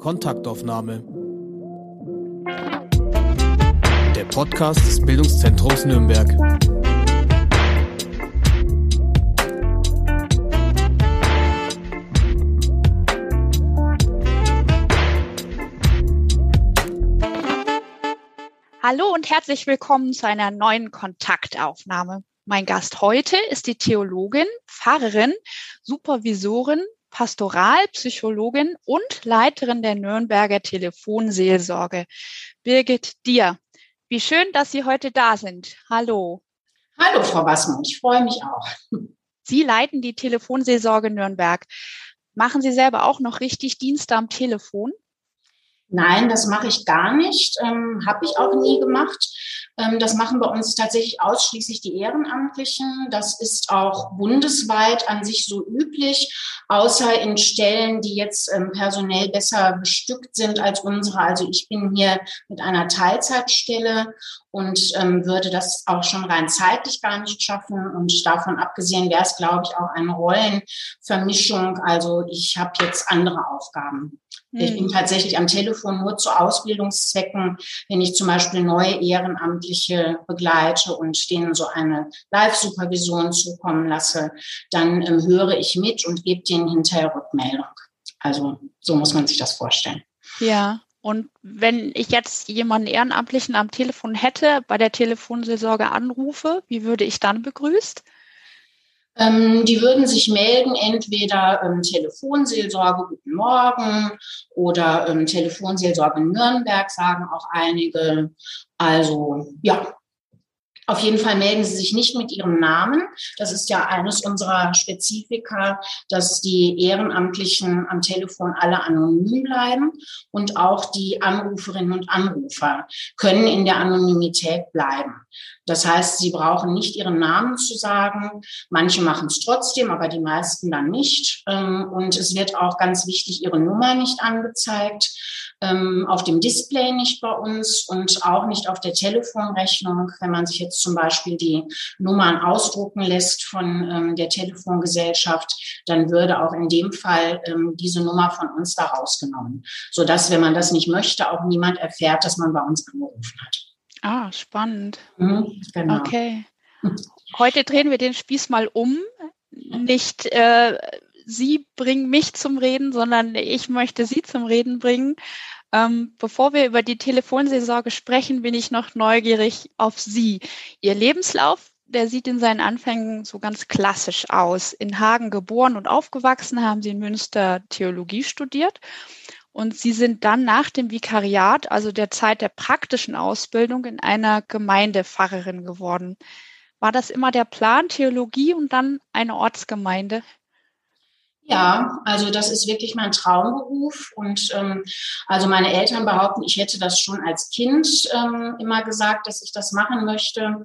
Kontaktaufnahme. Der Podcast des Bildungszentrums Nürnberg. Hallo und herzlich willkommen zu einer neuen Kontaktaufnahme. Mein Gast heute ist die Theologin, Pfarrerin, Supervisorin, Pastoralpsychologin und Leiterin der Nürnberger Telefonseelsorge, Birgit Dier. Wie schön, dass Sie heute da sind. Hallo. Hallo, Frau Wassmann. Ich freue mich auch. Sie leiten die Telefonseelsorge Nürnberg. Machen Sie selber auch noch richtig Dienste am Telefon? Nein, das mache ich gar nicht. Ähm, Habe ich auch nie gemacht. Ähm, das machen bei uns tatsächlich ausschließlich die Ehrenamtlichen. Das ist auch bundesweit an sich so üblich, außer in Stellen, die jetzt ähm, personell besser bestückt sind als unsere. Also ich bin hier mit einer Teilzeitstelle und ähm, würde das auch schon rein zeitlich gar nicht schaffen. Und davon abgesehen wäre es, glaube ich, auch eine Rollenvermischung. Also ich habe jetzt andere Aufgaben. Ich bin hm. tatsächlich am Telefon nur zu Ausbildungszwecken, wenn ich zum Beispiel neue Ehrenamtliche begleite und denen so eine Live-Supervision zukommen lasse, dann ähm, höre ich mit und gebe denen hinterher Rückmeldung. Also so muss man sich das vorstellen. Ja, und wenn ich jetzt jemanden Ehrenamtlichen am Telefon hätte, bei der Telefonseelsorge anrufe, wie würde ich dann begrüßt? Ähm, die würden sich melden, entweder ähm, Telefonseelsorge Guten Morgen oder ähm, Telefonseelsorge Nürnberg, sagen auch einige. Also ja, auf jeden Fall melden Sie sich nicht mit Ihrem Namen. Das ist ja eines unserer Spezifika, dass die Ehrenamtlichen am Telefon alle anonym bleiben und auch die Anruferinnen und Anrufer können in der Anonymität bleiben. Das heißt, sie brauchen nicht ihren Namen zu sagen. Manche machen es trotzdem, aber die meisten dann nicht. Ähm, und es wird auch ganz wichtig ihre Nummer nicht angezeigt ähm, auf dem Display nicht bei uns und auch nicht auf der Telefonrechnung. Wenn man sich jetzt zum Beispiel die Nummern ausdrucken lässt von ähm, der Telefongesellschaft, dann würde auch in dem Fall ähm, diese Nummer von uns da rausgenommen, sodass, wenn man das nicht möchte, auch niemand erfährt, dass man bei uns angerufen hat. Ah, spannend. Mhm, genau. Okay. Heute drehen wir den Spieß mal um. Nicht äh, Sie bringen mich zum Reden, sondern ich möchte Sie zum Reden bringen. Ähm, bevor wir über die Telefonseelsorge sprechen, bin ich noch neugierig auf Sie. Ihr Lebenslauf, der sieht in seinen Anfängen so ganz klassisch aus. In Hagen geboren und aufgewachsen, haben Sie in Münster Theologie studiert. Und Sie sind dann nach dem Vikariat, also der Zeit der praktischen Ausbildung, in einer Gemeindepfarrerin geworden. War das immer der Plan, Theologie und dann eine Ortsgemeinde? Ja, also das ist wirklich mein Traumberuf. Und ähm, also meine Eltern behaupten, ich hätte das schon als Kind ähm, immer gesagt, dass ich das machen möchte.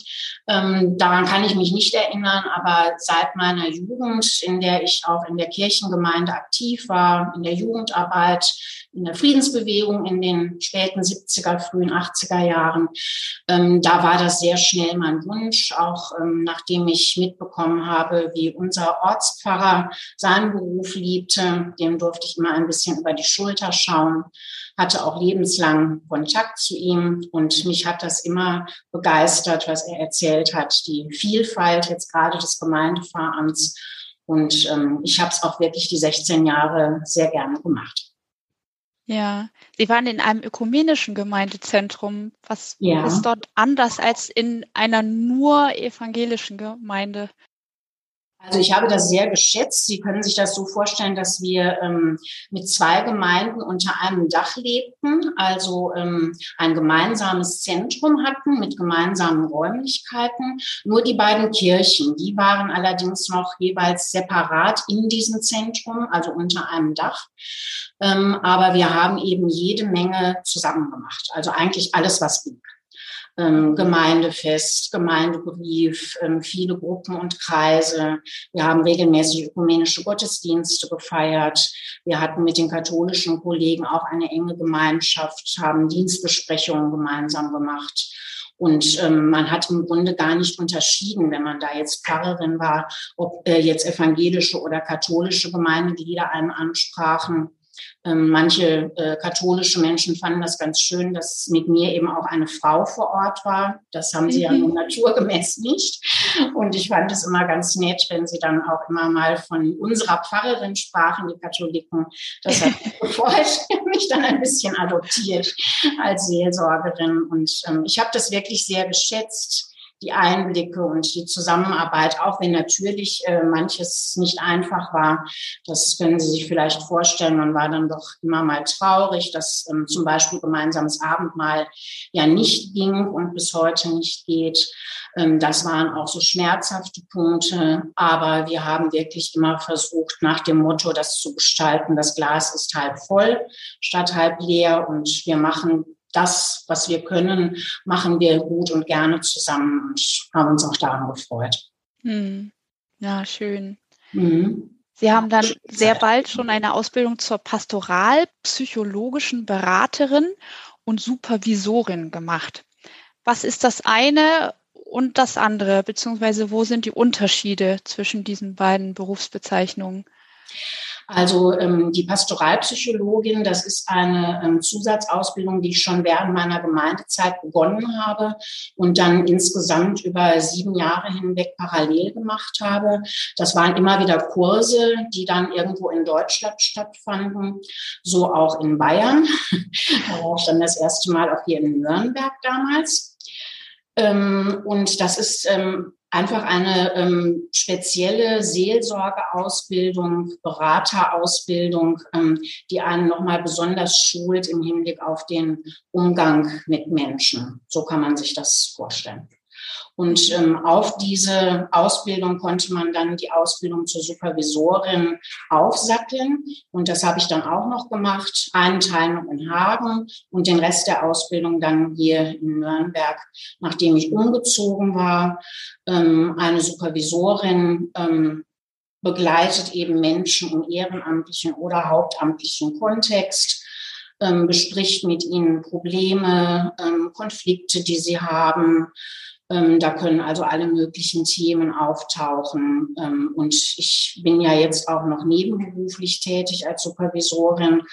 Ähm, daran kann ich mich nicht erinnern, aber seit meiner Jugend, in der ich auch in der Kirchengemeinde aktiv war, in der Jugendarbeit, in der Friedensbewegung in den späten 70er, frühen 80er Jahren. Ähm, da war das sehr schnell mein Wunsch, auch ähm, nachdem ich mitbekommen habe, wie unser Ortspfarrer seinen Beruf liebte. Dem durfte ich immer ein bisschen über die Schulter schauen, hatte auch lebenslang Kontakt zu ihm und mich hat das immer begeistert, was er erzählt hat, die Vielfalt jetzt gerade des Gemeindepfarramts. Und ähm, ich habe es auch wirklich die 16 Jahre sehr gerne gemacht. Ja, Sie waren in einem ökumenischen Gemeindezentrum. Was ja. ist dort anders als in einer nur evangelischen Gemeinde? Also ich habe das sehr geschätzt. Sie können sich das so vorstellen, dass wir ähm, mit zwei Gemeinden unter einem Dach lebten, also ähm, ein gemeinsames Zentrum hatten mit gemeinsamen Räumlichkeiten. Nur die beiden Kirchen, die waren allerdings noch jeweils separat in diesem Zentrum, also unter einem Dach. Ähm, aber wir haben eben jede Menge zusammen gemacht. Also eigentlich alles, was ging ähm, Gemeindefest, Gemeindebrief, ähm, viele Gruppen und Kreise. Wir haben regelmäßig ökumenische Gottesdienste gefeiert. Wir hatten mit den katholischen Kollegen auch eine enge Gemeinschaft, haben Dienstbesprechungen gemeinsam gemacht. Und ähm, man hat im Grunde gar nicht unterschieden, wenn man da jetzt Pfarrerin war, ob äh, jetzt evangelische oder katholische Gemeindeglieder einen ansprachen. Ähm, manche äh, katholische Menschen fanden das ganz schön, dass mit mir eben auch eine Frau vor Ort war. Das haben sie mhm. ja nun naturgemäß nicht. Und ich fand es immer ganz nett, wenn sie dann auch immer mal von unserer Pfarrerin sprachen, die Katholiken. Das hat mich gefreut, mich dann ein bisschen adoptiert als Seelsorgerin. Und ähm, ich habe das wirklich sehr geschätzt die Einblicke und die Zusammenarbeit, auch wenn natürlich äh, manches nicht einfach war. Das können Sie sich vielleicht vorstellen. Man war dann doch immer mal traurig, dass ähm, zum Beispiel gemeinsames Abendmahl ja nicht ging und bis heute nicht geht. Ähm, das waren auch so schmerzhafte Punkte. Aber wir haben wirklich immer versucht, nach dem Motto, das zu gestalten, das Glas ist halb voll statt halb leer und wir machen das, was wir können, machen wir gut und gerne zusammen und haben uns auch daran gefreut. Hm. Ja, schön. Mhm. Sie haben dann sehr bald schon eine Ausbildung zur pastoralpsychologischen Beraterin und Supervisorin gemacht. Was ist das eine und das andere, beziehungsweise wo sind die Unterschiede zwischen diesen beiden Berufsbezeichnungen? Also ähm, die Pastoralpsychologin, das ist eine ähm, Zusatzausbildung, die ich schon während meiner Gemeindezeit begonnen habe und dann insgesamt über sieben Jahre hinweg parallel gemacht habe. Das waren immer wieder Kurse, die dann irgendwo in Deutschland stattfanden, so auch in Bayern. da war ich dann das erste Mal auch hier in Nürnberg damals. Ähm, und das ist ähm, einfach eine ähm, spezielle Seelsorgeausbildung, Beraterausbildung, ähm, die einen nochmal besonders schult im Hinblick auf den Umgang mit Menschen. So kann man sich das vorstellen. Und ähm, auf diese Ausbildung konnte man dann die Ausbildung zur Supervisorin aufsatteln. Und das habe ich dann auch noch gemacht. Einen Teil noch in Hagen und den Rest der Ausbildung dann hier in Nürnberg, nachdem ich umgezogen war. Ähm, eine Supervisorin ähm, begleitet eben Menschen im ehrenamtlichen oder hauptamtlichen Kontext ähm, bespricht mit ihnen Probleme, ähm, Konflikte, die sie haben, ähm, da können also alle möglichen Themen auftauchen. Ähm, und ich bin ja jetzt auch noch nebenberuflich tätig als Supervisorin.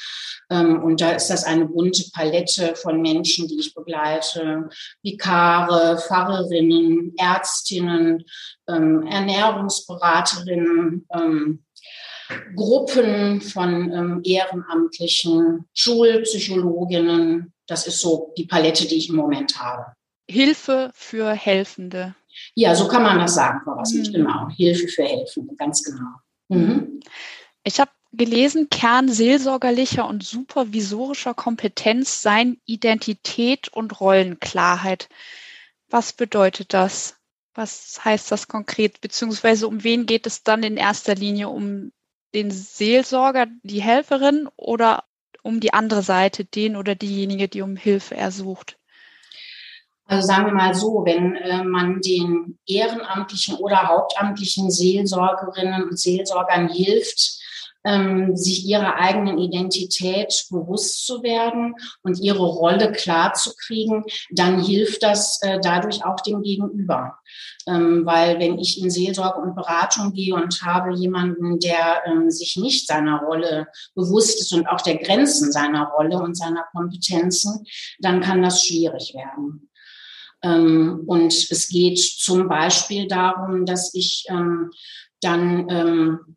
Ähm, und da ist das eine bunte Palette von Menschen, die ich begleite. Vikare, Pfarrerinnen, Ärztinnen, ähm, Ernährungsberaterinnen, ähm, Gruppen von ähm, Ehrenamtlichen, Schulpsychologinnen. Das ist so die Palette, die ich im Moment habe. Hilfe für Helfende. Ja, so kann man das sagen, Frau Rasmus, mhm. genau. Hilfe für Helfende, ganz genau. Mhm. Ich habe gelesen, Kern seelsorgerlicher und supervisorischer Kompetenz seien Identität und Rollenklarheit. Was bedeutet das? Was heißt das konkret? Beziehungsweise um wen geht es dann in erster Linie? Um den Seelsorger, die Helferin oder um die andere Seite, den oder diejenige, die um Hilfe ersucht? Also sagen wir mal so, wenn äh, man den ehrenamtlichen oder hauptamtlichen Seelsorgerinnen und Seelsorgern hilft, ähm, sich ihrer eigenen Identität bewusst zu werden und ihre Rolle klar zu kriegen, dann hilft das äh, dadurch auch dem Gegenüber. Ähm, weil wenn ich in Seelsorge und Beratung gehe und habe jemanden, der ähm, sich nicht seiner Rolle bewusst ist und auch der Grenzen seiner Rolle und seiner Kompetenzen, dann kann das schwierig werden. Ähm, und es geht zum Beispiel darum, dass ich ähm, dann ähm,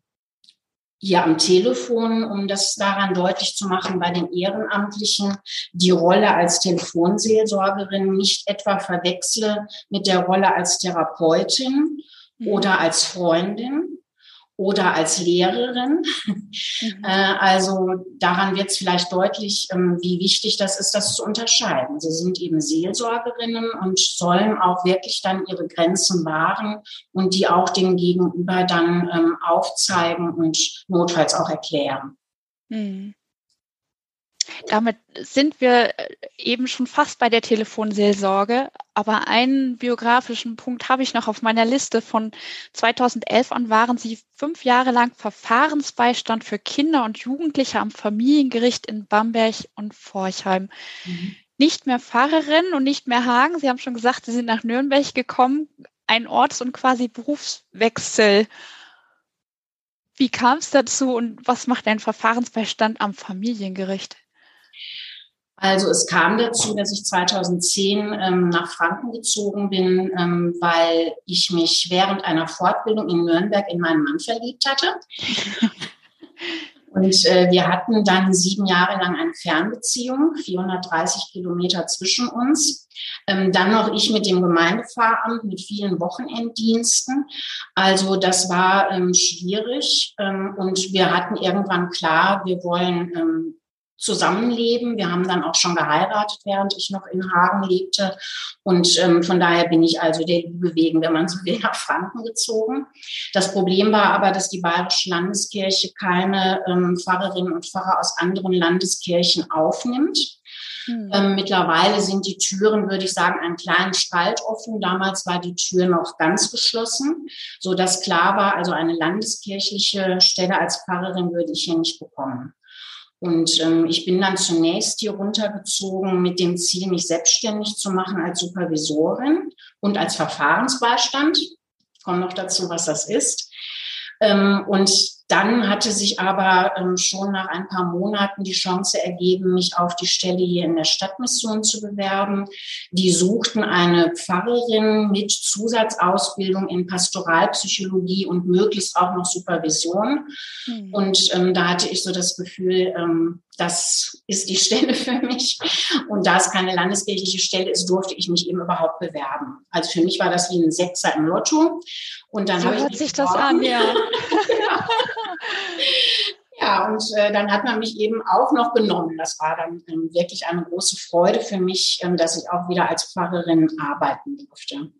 hier am Telefon, um das daran deutlich zu machen, bei den Ehrenamtlichen die Rolle als Telefonseelsorgerin nicht etwa verwechsle mit der Rolle als Therapeutin mhm. oder als Freundin, oder als Lehrerin. Mhm. Äh, also daran wird es vielleicht deutlich, ähm, wie wichtig das ist, das zu unterscheiden. Sie sind eben Seelsorgerinnen und sollen auch wirklich dann ihre Grenzen wahren und die auch dem Gegenüber dann ähm, aufzeigen und notfalls auch erklären. Mhm. Damit sind wir äh, eben schon fast bei der Telefonseelsorge. Aber einen biografischen Punkt habe ich noch auf meiner Liste. Von 2011 an waren Sie fünf Jahre lang Verfahrensbeistand für Kinder und Jugendliche am Familiengericht in Bamberg und Forchheim. Mhm. Nicht mehr Pfarrerin und nicht mehr Hagen. Sie haben schon gesagt, Sie sind nach Nürnberg gekommen. Ein Orts- und quasi Berufswechsel. wie kam es dazu und was macht dein Verfahrensbeistand am Familiengericht? Also es kam dazu, dass ich 2010 ähm, nach Franken gezogen bin, ähm, weil ich mich während einer Fortbildung in Nürnberg in meinen Mann verliebt hatte. Und äh, wir hatten dann sieben Jahre lang eine Fernbeziehung, 430 Kilometer zwischen uns. Ähm, dann noch ich mit dem Gemeindefahramt mit vielen Wochenenddiensten. Also das war ähm, schwierig. Ähm, und wir hatten irgendwann klar, wir wollen ähm, zusammenleben. Wir haben dann auch schon geheiratet, während ich noch in Hagen lebte. Und ähm, von daher bin ich also der Liebe wegen, wenn man so will, nach Franken gezogen. Das Problem war aber, dass die Bayerische Landeskirche keine ähm, Pfarrerinnen und Pfarrer aus anderen Landeskirchen aufnimmt. Hm. Ähm, mittlerweile sind die Türen, würde ich sagen, einen kleinen Spalt offen. Damals war die Tür noch ganz geschlossen, so dass klar war, also eine landeskirchliche Stelle als Pfarrerin würde ich hier nicht bekommen. Und ähm, ich bin dann zunächst hier runtergezogen mit dem Ziel, mich selbstständig zu machen als Supervisorin und als Verfahrensbeistand. Ich komme noch dazu, was das ist. Ähm, und dann hatte sich aber ähm, schon nach ein paar Monaten die Chance ergeben, mich auf die Stelle hier in der Stadtmission zu bewerben. Die suchten eine Pfarrerin mit Zusatzausbildung in Pastoralpsychologie und möglichst auch noch Supervision. Mhm. Und ähm, da hatte ich so das Gefühl, ähm, das ist die Stelle für mich. Und da es keine landeskirchliche Stelle ist, durfte ich mich eben überhaupt bewerben. Also für mich war das wie ein Sechser im Lotto. Und dann so hört sich das an, ja. ja. Und äh, dann hat man mich eben auch noch genommen. Das war dann ähm, wirklich eine große Freude für mich, ähm, dass ich auch wieder als Pfarrerin arbeiten durfte.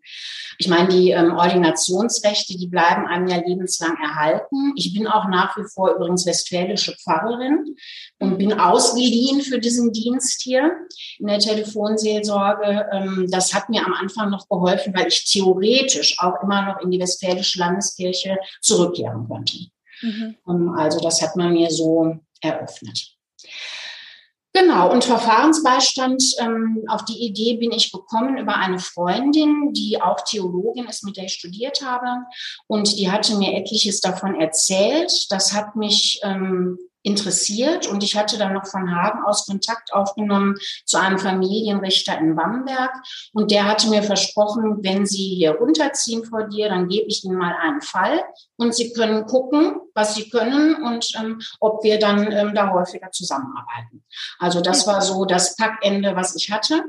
Ich meine, die ähm, Ordinationsrechte, die bleiben einem ja lebenslang erhalten. Ich bin auch nach wie vor übrigens westfälische Pfarrerin und bin ausgeliehen für diesen Dienst hier in der Telefonseelsorge. Ähm, das hat mir am Anfang noch geholfen, weil ich theoretisch auch immer noch in die westfälische Landeskirche zurückkehren konnte. Mhm. Ähm, also das hat man mir so eröffnet. Genau, und Verfahrensbeistand, ähm, auf die Idee bin ich gekommen über eine Freundin, die auch Theologin ist, mit der ich studiert habe. Und die hatte mir etliches davon erzählt. Das hat mich ähm, interessiert und ich hatte dann noch von Hagen aus Kontakt aufgenommen zu einem Familienrichter in Bamberg und der hatte mir versprochen, wenn Sie hier runterziehen vor dir, dann gebe ich Ihnen mal einen Fall und Sie können gucken, was Sie können und ähm, ob wir dann ähm, da häufiger zusammenarbeiten. Also das war so das Packende, was ich hatte.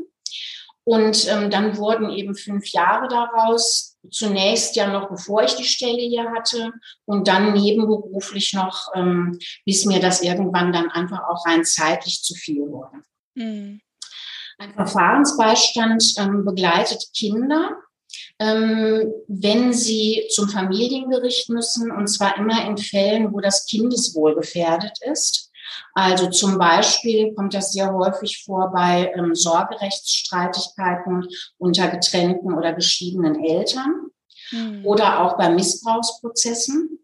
Und ähm, dann wurden eben fünf Jahre daraus zunächst ja noch bevor ich die Stelle hier hatte und dann nebenberuflich noch, ähm, bis mir das irgendwann dann einfach auch rein zeitlich zu viel wurde. Mhm. Ein Verfahrensbeistand ähm, begleitet Kinder, ähm, wenn sie zum Familiengericht müssen, und zwar immer in Fällen, wo das Kindeswohl gefährdet ist. Also zum Beispiel kommt das sehr häufig vor bei ähm, Sorgerechtsstreitigkeiten unter getrennten oder geschiedenen Eltern mhm. oder auch bei Missbrauchsprozessen.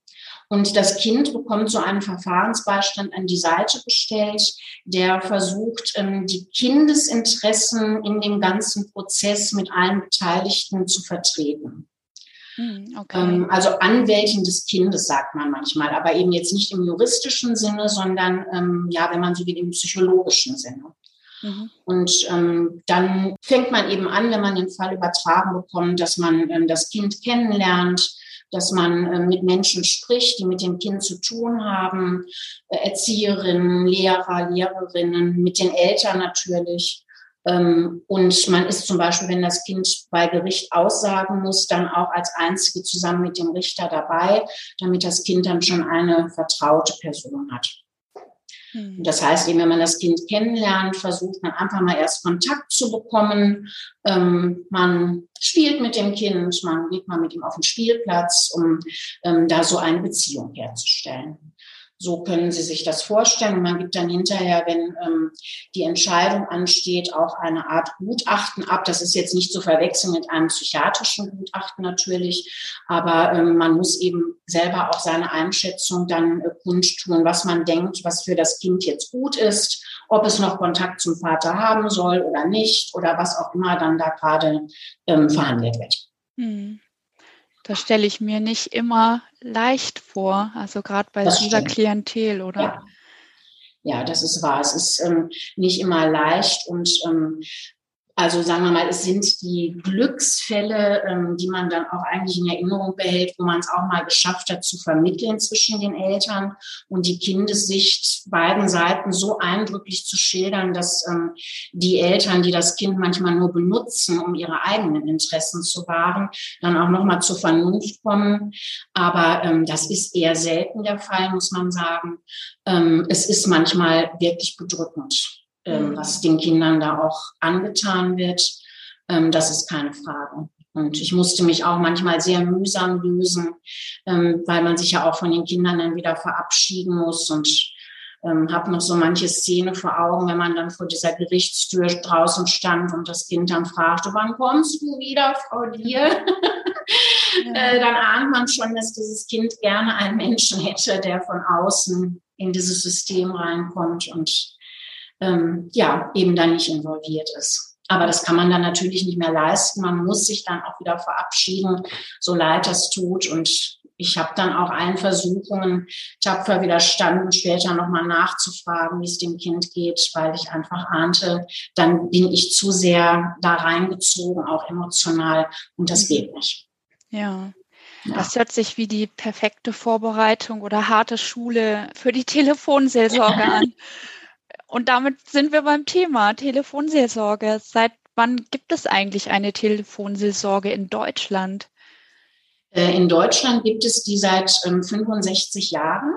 Und das Kind bekommt so einen Verfahrensbeistand an die Seite gestellt, der versucht, ähm, die Kindesinteressen in dem ganzen Prozess mit allen Beteiligten zu vertreten. Hm, okay. Ähm, also Anwältin des Kindes, sagt man manchmal, aber eben jetzt nicht im juristischen Sinne, sondern ähm, ja, wenn man so will, im psychologischen Sinne. Mhm. Und ähm, dann fängt man eben an, wenn man den Fall übertragen bekommt, dass man ähm, das Kind kennenlernt, dass man äh, mit Menschen spricht, die mit dem Kind zu tun haben, äh, Erzieherinnen, Lehrer, Lehrerinnen, mit den Eltern natürlich. Ähm, und man ist zum Beispiel, wenn das Kind bei Gericht aussagen muss, dann auch als Einzige zusammen mit dem Richter dabei, damit das Kind dann schon eine vertraute Person hat. Hm. Das heißt eben, wenn man das Kind kennenlernt, versucht man einfach mal erst Kontakt zu bekommen. Ähm, man spielt mit dem Kind, man geht mal mit ihm auf den Spielplatz, um ähm, da so eine Beziehung herzustellen. So können Sie sich das vorstellen. Und man gibt dann hinterher, wenn ähm, die Entscheidung ansteht, auch eine Art Gutachten ab. Das ist jetzt nicht zu verwechseln mit einem psychiatrischen Gutachten natürlich, aber ähm, man muss eben selber auch seine Einschätzung dann äh, kundtun, was man denkt, was für das Kind jetzt gut ist, ob es noch Kontakt zum Vater haben soll oder nicht oder was auch immer dann da gerade ähm, verhandelt wird. Hm. Das stelle ich mir nicht immer leicht vor, also gerade bei das dieser stimmt. Klientel, oder? Ja. ja. das ist wahr. Es ist ähm, nicht immer leicht und ähm, also sagen wir mal, es sind die Glücksfälle, ähm, die man dann auch eigentlich in Erinnerung behält, wo man es auch mal geschafft hat zu vermitteln zwischen den Eltern und die Kindessicht beiden Seiten so eindrücklich zu schildern, dass ähm, die Eltern, die das Kind manchmal nur benutzen, um ihre eigenen Interessen zu wahren, dann auch nochmal zur Vernunft kommen. Aber ähm, das ist eher selten der Fall, muss man sagen. Ähm, es ist manchmal wirklich bedrückend ähm, mhm. was den Kindern da auch angetan wird. Ähm, das ist keine Frage. Und ich musste mich auch manchmal sehr mühsam lösen, ähm, weil man sich ja auch von den Kindern dann wieder verabschieden muss und ähm, habe noch so manche Szene vor Augen, wenn man dann vor dieser Gerichtstür draußen stand und das Kind dann fragte, wann kommst du wieder, Frau Dier? Ja. äh, dann ahnt man schon, dass dieses Kind gerne einen Menschen hätte, der von außen in dieses System reinkommt und ähm, ja, eben dann nicht involviert ist. Aber das kann man dann natürlich nicht mehr leisten. Man muss sich dann auch wieder verabschieden, so leid das tut. Und ich habe dann auch allen Versuchungen tapfer widerstanden, später nochmal nachzufragen, wie es dem Kind geht, weil ich einfach ahnte, dann bin ich zu sehr da reingezogen, auch emotional. Und das geht nicht. Ja. Ja. Das hört sich wie die perfekte Vorbereitung oder harte Schule für die Telefonseelsorge an. Und damit sind wir beim Thema Telefonseelsorge. Seit wann gibt es eigentlich eine Telefonseelsorge in Deutschland? Äh, in Deutschland gibt es die seit 65 ähm, Jahren.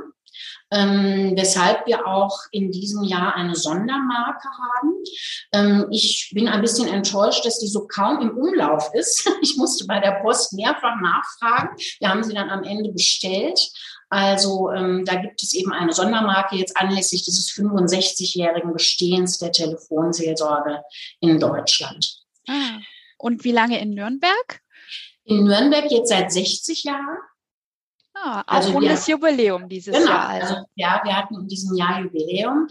Ähm, weshalb wir auch in diesem Jahr eine Sondermarke haben. Ähm, ich bin ein bisschen enttäuscht, dass die so kaum im Umlauf ist. Ich musste bei der Post mehrfach nachfragen. Wir haben sie dann am Ende bestellt. Also ähm, da gibt es eben eine Sondermarke jetzt anlässlich dieses 65-jährigen Bestehens der Telefonseelsorge in Deutschland. Ah. Und wie lange in Nürnberg? In Nürnberg jetzt seit 60 Jahren. Ah, also rundes Jubiläum dieses genau, Jahr. Also. also. Ja, wir hatten in diesem Jahr Jubiläum,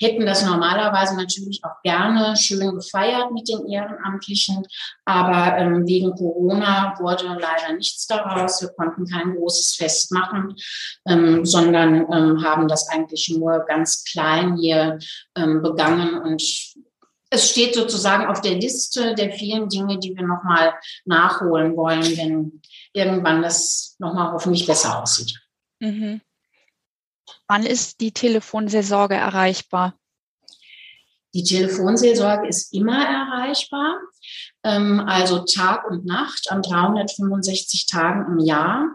hätten das normalerweise natürlich auch gerne schön gefeiert mit den Ehrenamtlichen, aber ähm, wegen Corona wurde leider nichts daraus. Wir konnten kein großes Fest machen, ähm, sondern ähm, haben das eigentlich nur ganz klein hier ähm, begangen und es steht sozusagen auf der Liste der vielen Dinge, die wir nochmal nachholen wollen, wenn irgendwann das nochmal hoffentlich besser aussieht. Mhm. Wann ist die Telefonseelsorge erreichbar? Die Telefonseelsorge ist immer erreichbar, ähm, also Tag und Nacht an 365 Tagen im Jahr.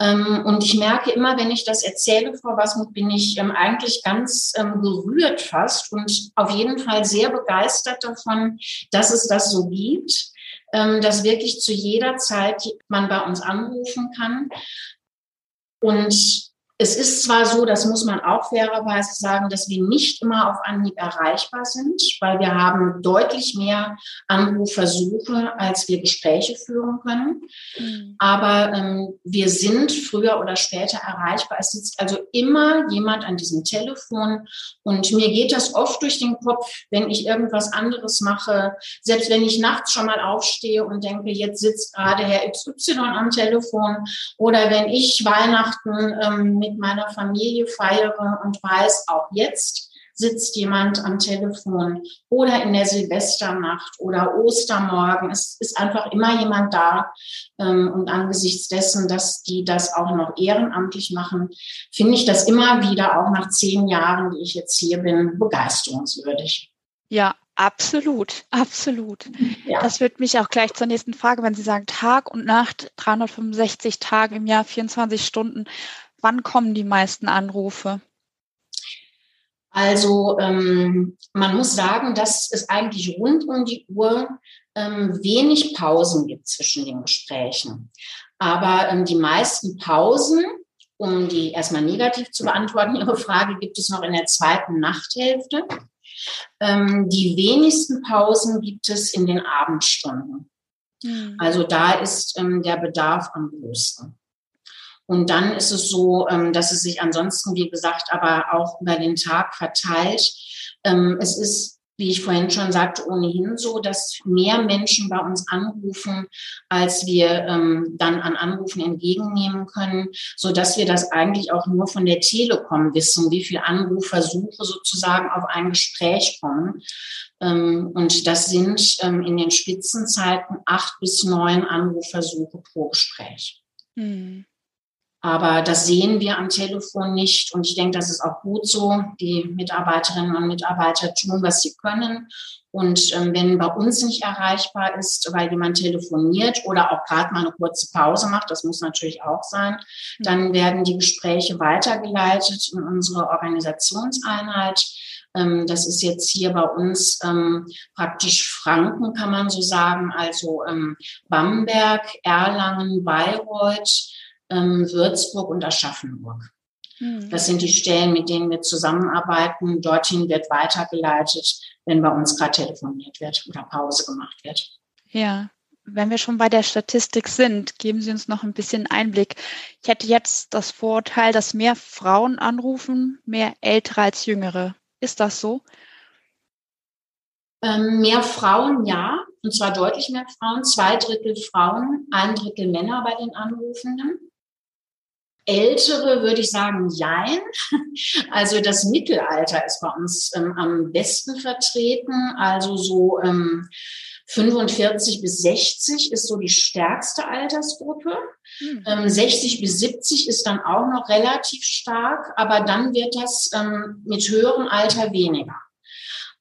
Ähm, und ich merke immer, wenn ich das erzähle, Frau Wasmuth, bin ich ähm, eigentlich ganz ähm, gerührt fast und auf jeden Fall sehr begeistert davon, dass es das so gibt, dass wirklich zu jeder Zeit man bei uns anrufen kann. Und es ist zwar so, das muss man auch fairerweise sagen, dass wir nicht immer auf Anhieb erreichbar sind, weil wir haben deutlich mehr Anrufversuche, als wir Gespräche führen können. Mhm. Aber ähm, wir sind früher oder später erreichbar. Es sitzt also immer jemand an diesem Telefon und mir geht das oft durch den Kopf, wenn ich irgendwas anderes mache, selbst wenn ich nachts schon mal aufstehe und denke, jetzt sitzt gerade Herr XY am Telefon oder wenn ich Weihnachten ähm, mit meiner Familie feiere und weiß, auch jetzt sitzt jemand am Telefon oder in der Silvesternacht oder Ostermorgen. Es ist einfach immer jemand da. Ähm, und angesichts dessen, dass die das auch noch ehrenamtlich machen, finde ich das immer wieder, auch nach zehn Jahren, die ich jetzt hier bin, begeisterungswürdig. Ja, absolut, absolut. Ja. Das wird mich auch gleich zur nächsten Frage, wenn Sie sagen Tag und Nacht, 365 Tage im Jahr, 24 Stunden. Wann kommen die meisten Anrufe? Also ähm, man muss sagen, dass es eigentlich rund um die Uhr ähm, wenig Pausen gibt zwischen den Gesprächen. Aber ähm, die meisten Pausen, um die erstmal negativ zu beantworten, Ihre Frage gibt es noch in der zweiten Nachthälfte. Ähm, die wenigsten Pausen gibt es in den Abendstunden. Mhm. Also da ist ähm, der Bedarf am größten. Und dann ist es so, ähm, dass es sich ansonsten, wie gesagt, aber auch über den Tag verteilt. Ähm, es ist wie ich vorhin schon sagte, ohnehin so, dass mehr Menschen bei uns anrufen, als wir ähm, dann an Anrufen entgegennehmen können, so dass wir das eigentlich auch nur von der Telekom wissen, wie viele Anrufversuche sozusagen auf ein Gespräch kommen. Und das sind in den Spitzenzeiten acht bis neun Anrufversuche pro Gespräch. Mhm. Aber das sehen wir am Telefon nicht. Und ich denke, das ist auch gut so. Die Mitarbeiterinnen und Mitarbeiter tun, was sie können. Und ähm, wenn bei uns nicht erreichbar ist, weil jemand telefoniert oder auch gerade mal eine kurze Pause macht, das muss natürlich auch sein, dann werden die Gespräche weitergeleitet in unsere Organisationseinheit. Ähm, das ist jetzt hier bei uns ähm, praktisch Franken, kann man so sagen, also ähm, Bamberg, Erlangen, Bayreuth, ähm, Würzburg und Aschaffenburg. Mhm. Das sind die Stellen, mit denen wir zusammenarbeiten. Dorthin wird weitergeleitet, wenn bei uns gerade telefoniert wird oder Pause gemacht wird. Ja, wenn wir schon bei der Statistik sind, geben Sie uns noch ein bisschen Einblick. Ich hätte jetzt das Vorurteil, dass mehr Frauen anrufen, mehr Ältere als Jüngere. Ist das so? Ähm, mehr Frauen, ja, und zwar deutlich mehr Frauen, zwei Drittel Frauen, ein Drittel Männer bei den Anrufenden. Ältere würde ich sagen, jein. Also das Mittelalter ist bei uns ähm, am besten vertreten. Also so ähm, 45 bis 60 ist so die stärkste Altersgruppe. Mhm. Ähm, 60 bis 70 ist dann auch noch relativ stark, aber dann wird das ähm, mit höherem Alter weniger.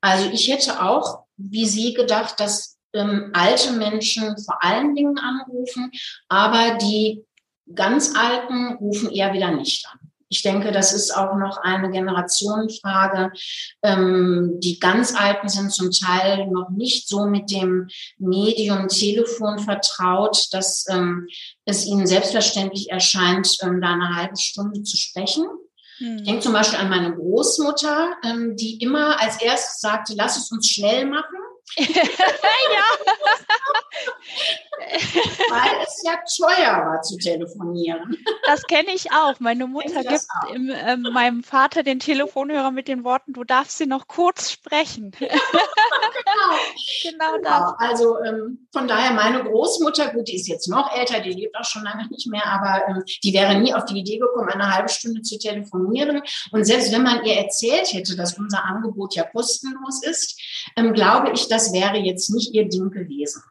Also ich hätte auch, wie Sie gedacht, dass ähm, alte Menschen vor allen Dingen anrufen, aber die ganz Alten rufen eher wieder nicht an. Ich denke, das ist auch noch eine Generationenfrage. Ähm, die ganz Alten sind zum Teil noch nicht so mit dem Medium Telefon vertraut, dass ähm, es ihnen selbstverständlich erscheint, ähm, da eine halbe Stunde zu sprechen. Hm. Ich denke zum Beispiel an meine Großmutter, ähm, die immer als erstes sagte, lass es uns schnell machen. ja. Weil es ja teuer war zu telefonieren. Das kenne ich auch. Meine Mutter gibt im, äh, meinem Vater den Telefonhörer mit den Worten, du darfst sie noch kurz sprechen. genau. genau. Genau. Also ähm, von daher meine Großmutter, gut, die ist jetzt noch älter, die lebt auch schon lange nicht mehr, aber ähm, die wäre nie auf die Idee gekommen, eine halbe Stunde zu telefonieren. Und selbst wenn man ihr erzählt hätte, dass unser Angebot ja kostenlos ist, ähm, glaube ich, das wäre jetzt nicht ihr Ding gewesen.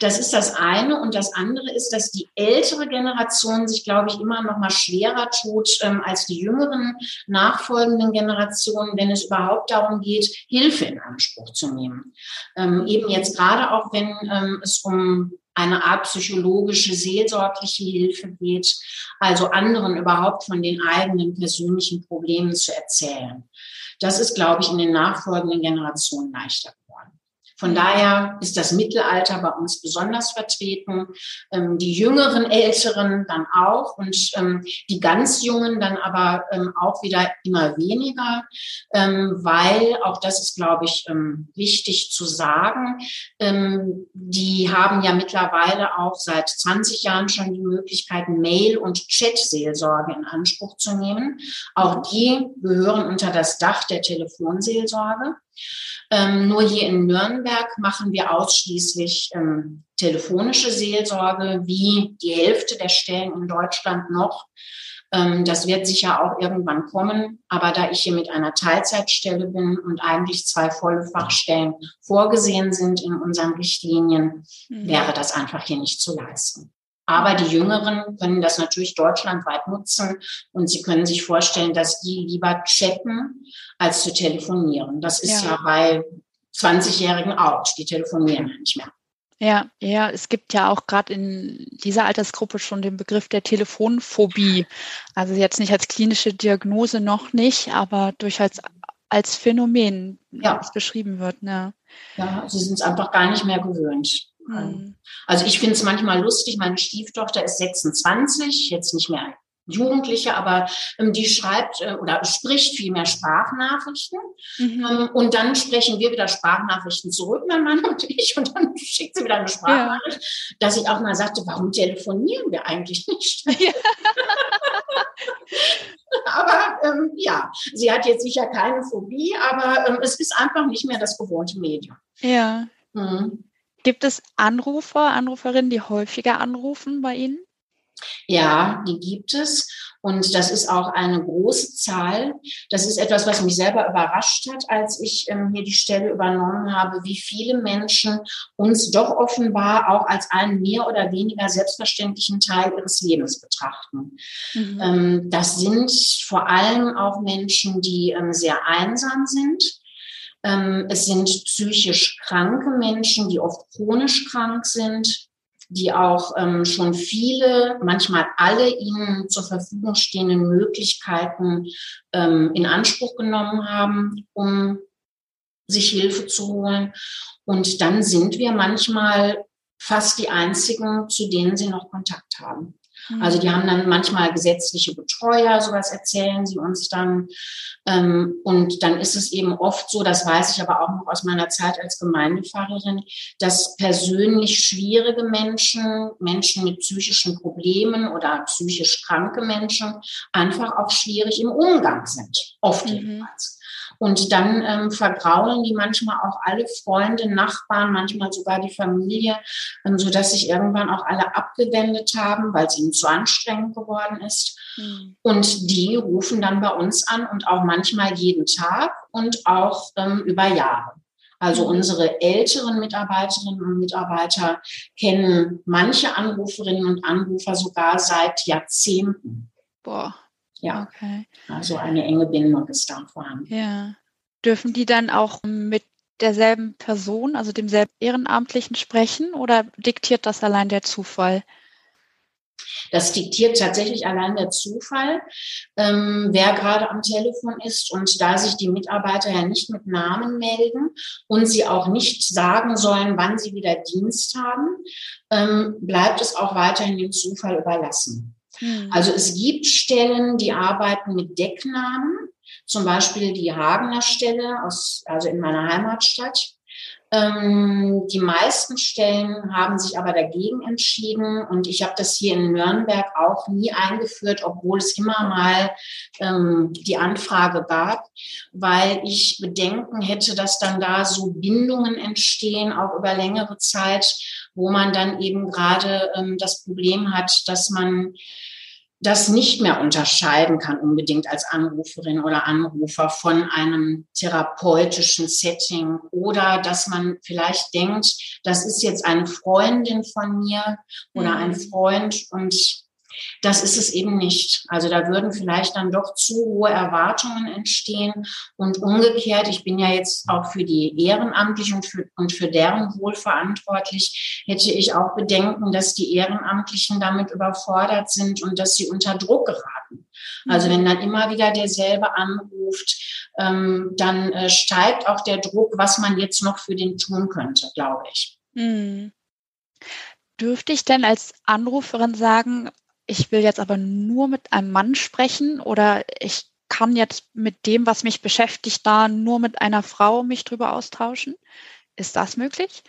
Das ist das eine. Und das andere ist, dass die ältere Generation sich, glaube ich, immer noch mal schwerer tut ähm, als die jüngeren nachfolgenden Generationen, wenn es überhaupt darum geht, Hilfe in Anspruch zu nehmen. Ähm, eben jetzt gerade auch, wenn ähm, es um eine Art psychologische, seelsorgliche Hilfe geht, also anderen überhaupt von den eigenen persönlichen Problemen zu erzählen. Das ist, glaube ich, in den nachfolgenden Generationen leichter von daher ist das Mittelalter bei uns besonders vertreten, ähm, die jüngeren Älteren dann auch und ähm, die ganz Jungen dann aber ähm, auch wieder immer weniger, ähm, weil auch das ist, glaube ich, ähm, wichtig zu sagen. Ähm, die haben ja mittlerweile auch seit 20 Jahren schon die Möglichkeit, Mail- und Chat-Seelsorge in Anspruch zu nehmen. Auch die gehören unter das Dach der Telefonseelsorge. Ähm, nur hier in Nürnberg machen wir ausschließlich ähm, telefonische Seelsorge, wie die Hälfte der Stellen in Deutschland noch. Ähm, das wird sicher auch irgendwann kommen. Aber da ich hier mit einer Teilzeitstelle bin und eigentlich zwei volle Fachstellen vorgesehen sind in unseren Richtlinien, mhm. wäre das einfach hier nicht zu leisten. Aber die Jüngeren können das natürlich deutschlandweit nutzen und sie können sich vorstellen, dass die lieber chatten, als zu telefonieren. Das ist ja, ja bei 20-Jährigen auch. Die telefonieren ja nicht mehr. Ja, ja, es gibt ja auch gerade in dieser Altersgruppe schon den Begriff der Telefonphobie. Also jetzt nicht als klinische Diagnose noch nicht, aber durchaus als Phänomen, ja. das beschrieben wird. Ne? Ja, sie sind es einfach gar nicht mehr gewöhnt. Mhm. Also ich finde es manchmal lustig, meine Stieftochter ist 26, jetzt nicht mehr Jugendliche, aber ähm, die schreibt äh, oder spricht viel mehr Sprachnachrichten. Mhm. Ähm, und dann sprechen wir wieder Sprachnachrichten zurück, mein Mann und ich, und dann schickt sie wieder eine Sprachnachricht, ja. dass ich auch mal sagte, warum telefonieren wir eigentlich nicht? Ja. aber ähm, ja, sie hat jetzt sicher keine Phobie, aber ähm, es ist einfach nicht mehr das gewohnte Medium. Ja. Mhm. Gibt es Anrufer, Anruferinnen, die häufiger anrufen bei Ihnen? Ja, die gibt es. Und das ist auch eine große Zahl. Das ist etwas, was mich selber überrascht hat, als ich ähm, hier die Stelle übernommen habe, wie viele Menschen uns doch offenbar auch als einen mehr oder weniger selbstverständlichen Teil ihres Lebens betrachten. Mhm. Ähm, das sind vor allem auch Menschen, die ähm, sehr einsam sind. Ähm, es sind psychisch kranke Menschen, die oft chronisch krank sind die auch ähm, schon viele, manchmal alle ihnen zur Verfügung stehenden Möglichkeiten ähm, in Anspruch genommen haben, um sich Hilfe zu holen. Und dann sind wir manchmal fast die einzigen, zu denen sie noch Kontakt haben. Also die haben dann manchmal gesetzliche Betreuer, sowas erzählen sie uns dann. Ähm, und dann ist es eben oft so, das weiß ich aber auch noch aus meiner Zeit als Gemeindepfarrerin, dass persönlich schwierige Menschen, Menschen mit psychischen Problemen oder psychisch kranke Menschen einfach auch schwierig im Umgang sind. Oft mhm. jedenfalls. Und dann ähm, vergraulen die manchmal auch alle Freunde, Nachbarn, manchmal sogar die Familie, ähm, so dass sich irgendwann auch alle abgewendet haben, weil es ihnen zu anstrengend geworden ist. Mhm. Und die rufen dann bei uns an und auch manchmal jeden Tag und auch ähm, über Jahre. Also mhm. unsere älteren Mitarbeiterinnen und Mitarbeiter kennen manche Anruferinnen und Anrufer sogar seit Jahrzehnten. Boah. Ja. Okay. Also eine enge Bindung ist da vorhanden. Ja. Dürfen die dann auch mit derselben Person, also demselben Ehrenamtlichen sprechen oder diktiert das allein der Zufall? Das diktiert tatsächlich allein der Zufall, ähm, wer gerade am Telefon ist. Und da sich die Mitarbeiter ja nicht mit Namen melden und sie auch nicht sagen sollen, wann sie wieder Dienst haben, ähm, bleibt es auch weiterhin dem Zufall überlassen. Hm. Also es gibt Stellen, die arbeiten mit Decknamen, zum Beispiel die Hagener Stelle aus, also in meiner Heimatstadt. Ähm, die meisten Stellen haben sich aber dagegen entschieden und ich habe das hier in Nürnberg auch nie eingeführt, obwohl es immer mal ähm, die Anfrage gab, weil ich Bedenken hätte, dass dann da so Bindungen entstehen, auch über längere Zeit, wo man dann eben gerade ähm, das Problem hat, dass man das nicht mehr unterscheiden kann unbedingt als Anruferin oder Anrufer von einem therapeutischen Setting oder dass man vielleicht denkt, das ist jetzt eine Freundin von mir oder ein mhm. Freund und das ist es eben nicht. Also da würden vielleicht dann doch zu hohe Erwartungen entstehen. Und umgekehrt, ich bin ja jetzt auch für die Ehrenamtlichen und für, und für deren Wohl verantwortlich, hätte ich auch Bedenken, dass die Ehrenamtlichen damit überfordert sind und dass sie unter Druck geraten. Also wenn dann immer wieder derselbe anruft, ähm, dann äh, steigt auch der Druck, was man jetzt noch für den tun könnte, glaube ich. Hm. Dürfte ich denn als Anruferin sagen, ich will jetzt aber nur mit einem Mann sprechen oder ich kann jetzt mit dem, was mich beschäftigt, da nur mit einer Frau mich drüber austauschen. Ist das möglich?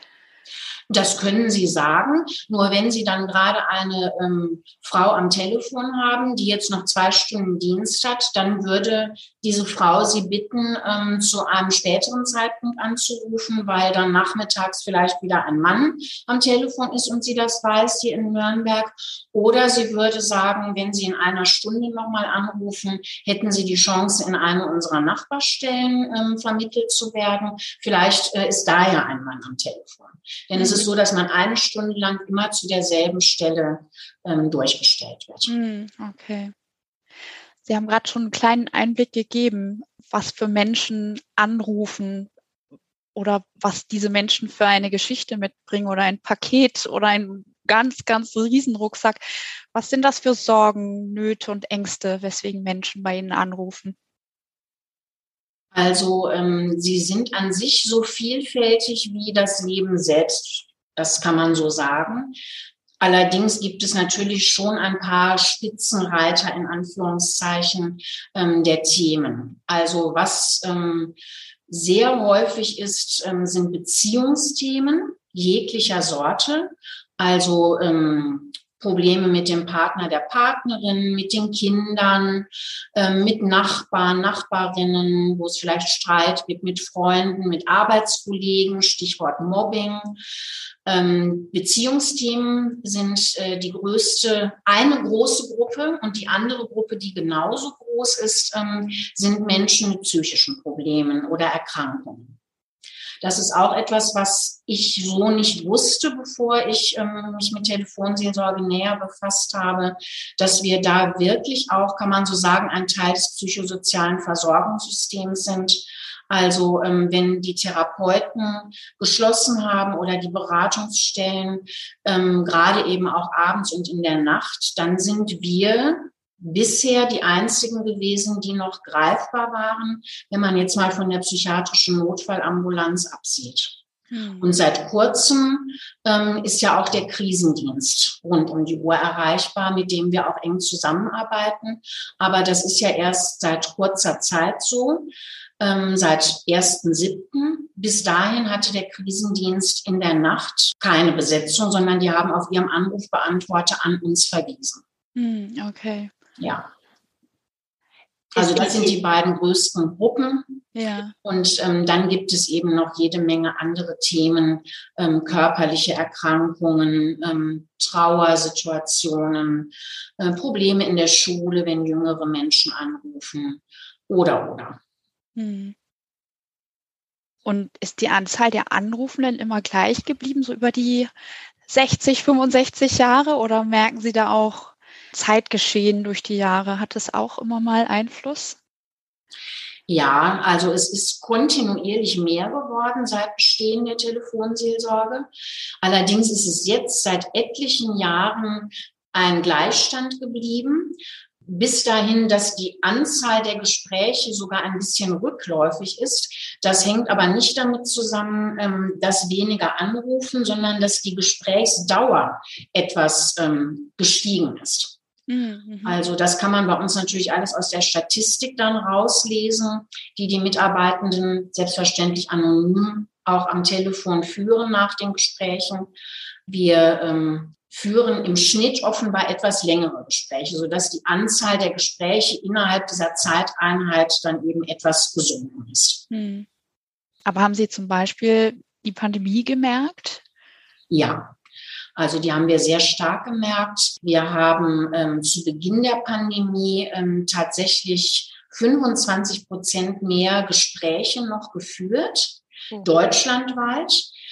Das können Sie sagen. Nur wenn Sie dann gerade eine ähm, Frau am Telefon haben, die jetzt noch zwei Stunden Dienst hat, dann würde diese Frau Sie bitten, ähm, zu einem späteren Zeitpunkt anzurufen, weil dann nachmittags vielleicht wieder ein Mann am Telefon ist und sie das weiß hier in Nürnberg. Oder sie würde sagen, wenn Sie in einer Stunde nochmal anrufen, hätten Sie die Chance, in eine unserer Nachbarstellen ähm, vermittelt zu werden. Vielleicht äh, ist da ja ein Mann am Telefon. Denn es ist so, dass man eine Stunde lang immer zu derselben Stelle ähm, durchgestellt wird. Hm, okay. Sie haben gerade schon einen kleinen Einblick gegeben, was für Menschen anrufen oder was diese Menschen für eine Geschichte mitbringen oder ein Paket oder ein ganz, ganz riesen Rucksack. Was sind das für Sorgen, Nöte und Ängste, weswegen Menschen bei Ihnen anrufen? Also ähm, sie sind an sich so vielfältig wie das Leben selbst. Das kann man so sagen. Allerdings gibt es natürlich schon ein paar Spitzenreiter in Anführungszeichen ähm, der Themen. Also was ähm, sehr häufig ist, ähm, sind Beziehungsthemen jeglicher Sorte. Also ähm, Probleme mit dem Partner, der Partnerin, mit den Kindern, ähm, mit Nachbarn, Nachbarinnen, wo es vielleicht Streit gibt, mit Freunden, mit Arbeitskollegen, Stichwort Mobbing. Ähm, Beziehungsthemen sind äh, die größte, eine große Gruppe und die andere Gruppe, die genauso groß ist, ähm, sind Menschen mit psychischen Problemen oder Erkrankungen. Das ist auch etwas, was ich so nicht wusste, bevor ich ähm, mich mit Telefonseelsorge näher befasst habe, dass wir da wirklich auch, kann man so sagen, ein Teil des psychosozialen Versorgungssystems sind. Also ähm, wenn die Therapeuten geschlossen haben oder die Beratungsstellen, ähm, gerade eben auch abends und in der Nacht, dann sind wir bisher die einzigen gewesen, die noch greifbar waren, wenn man jetzt mal von der psychiatrischen Notfallambulanz absieht. Hm. Und seit kurzem ähm, ist ja auch der Krisendienst rund um die Uhr erreichbar, mit dem wir auch eng zusammenarbeiten. Aber das ist ja erst seit kurzer Zeit so, ähm, seit 1.7. Bis dahin hatte der Krisendienst in der Nacht keine Besetzung, sondern die haben auf ihrem Anrufbeantworter an uns verwiesen. Hm, okay. Ja. Also das sind die beiden größten Gruppen. Ja. Und ähm, dann gibt es eben noch jede Menge andere Themen, ähm, körperliche Erkrankungen, ähm, Trauersituationen, äh, Probleme in der Schule, wenn jüngere Menschen anrufen oder oder. Hm. Und ist die Anzahl der Anrufenden immer gleich geblieben, so über die 60, 65 Jahre? Oder merken Sie da auch Zeitgeschehen durch die Jahre? Hat es auch immer mal Einfluss? Ja, also es ist kontinuierlich mehr geworden seit Bestehen der Telefonseelsorge. Allerdings ist es jetzt seit etlichen Jahren ein Gleichstand geblieben. Bis dahin, dass die Anzahl der Gespräche sogar ein bisschen rückläufig ist. Das hängt aber nicht damit zusammen, ähm, dass weniger anrufen, sondern dass die Gesprächsdauer etwas ähm, gestiegen ist. Mhm. Also das kann man bei uns natürlich alles aus der Statistik dann rauslesen, die die Mitarbeitenden selbstverständlich anonym auch am Telefon führen nach den Gesprächen. Wir ähm, führen im Schnitt offenbar etwas längere Gespräche, sodass die Anzahl der Gespräche innerhalb dieser Zeiteinheit dann eben etwas gesunken ist. Mhm. Aber haben Sie zum Beispiel die Pandemie gemerkt? Ja, also die haben wir sehr stark gemerkt. Wir haben ähm, zu Beginn der Pandemie ähm, tatsächlich 25 Prozent mehr Gespräche noch geführt, mhm. deutschlandweit.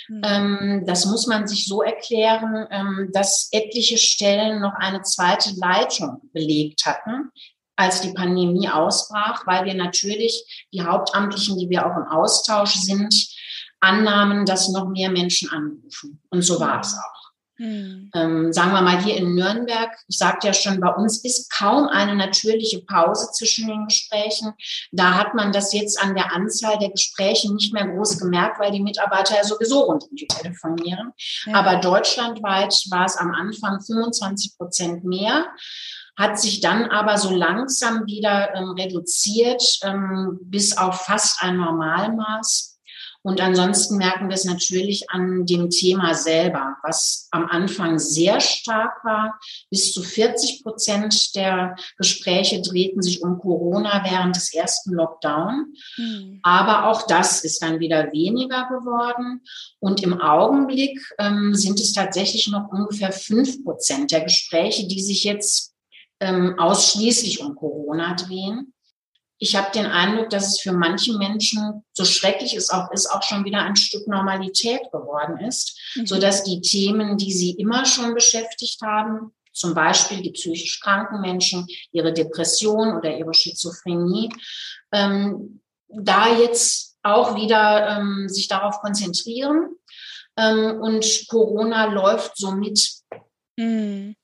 Mhm. das muss man sich so erklären, ähm, dass etliche Stellen noch eine zweite Leitung belegt hatten, als die Pandemie ausbrach, weil wir natürlich die Hauptamtlichen, die wir auch im Austausch sind, annahmen, dass noch mehr Menschen anrufen. Und so war es auch. Mhm. Ähm, sagen wir mal hier in Nürnberg, ich sagte ja schon, bei uns ist kaum eine natürliche Pause zwischen den Gesprächen. Da hat man das jetzt an der Anzahl der Gespräche nicht mehr groß gemerkt, weil die Mitarbeiter ja sowieso rund um die telefonieren. Ja. Aber deutschlandweit war es am Anfang 25 Prozent mehr hat sich dann aber so langsam wieder ähm, reduziert ähm, bis auf fast ein Normalmaß. Und ansonsten merken wir es natürlich an dem Thema selber, was am Anfang sehr stark war. Bis zu 40 Prozent der Gespräche drehten sich um Corona während des ersten Lockdown. Mhm. Aber auch das ist dann wieder weniger geworden. Und im Augenblick ähm, sind es tatsächlich noch ungefähr fünf Prozent der Gespräche, die sich jetzt ähm, ausschließlich um Corona drehen ich habe den Eindruck, dass es für manche Menschen, so schrecklich es auch ist, auch schon wieder ein Stück Normalität geworden ist, mhm. so dass die Themen, die sie immer schon beschäftigt haben, zum Beispiel die psychisch kranken Menschen, ihre Depression oder ihre Schizophrenie, ähm, da jetzt auch wieder ähm, sich darauf konzentrieren. Ähm, und Corona läuft somit. Mhm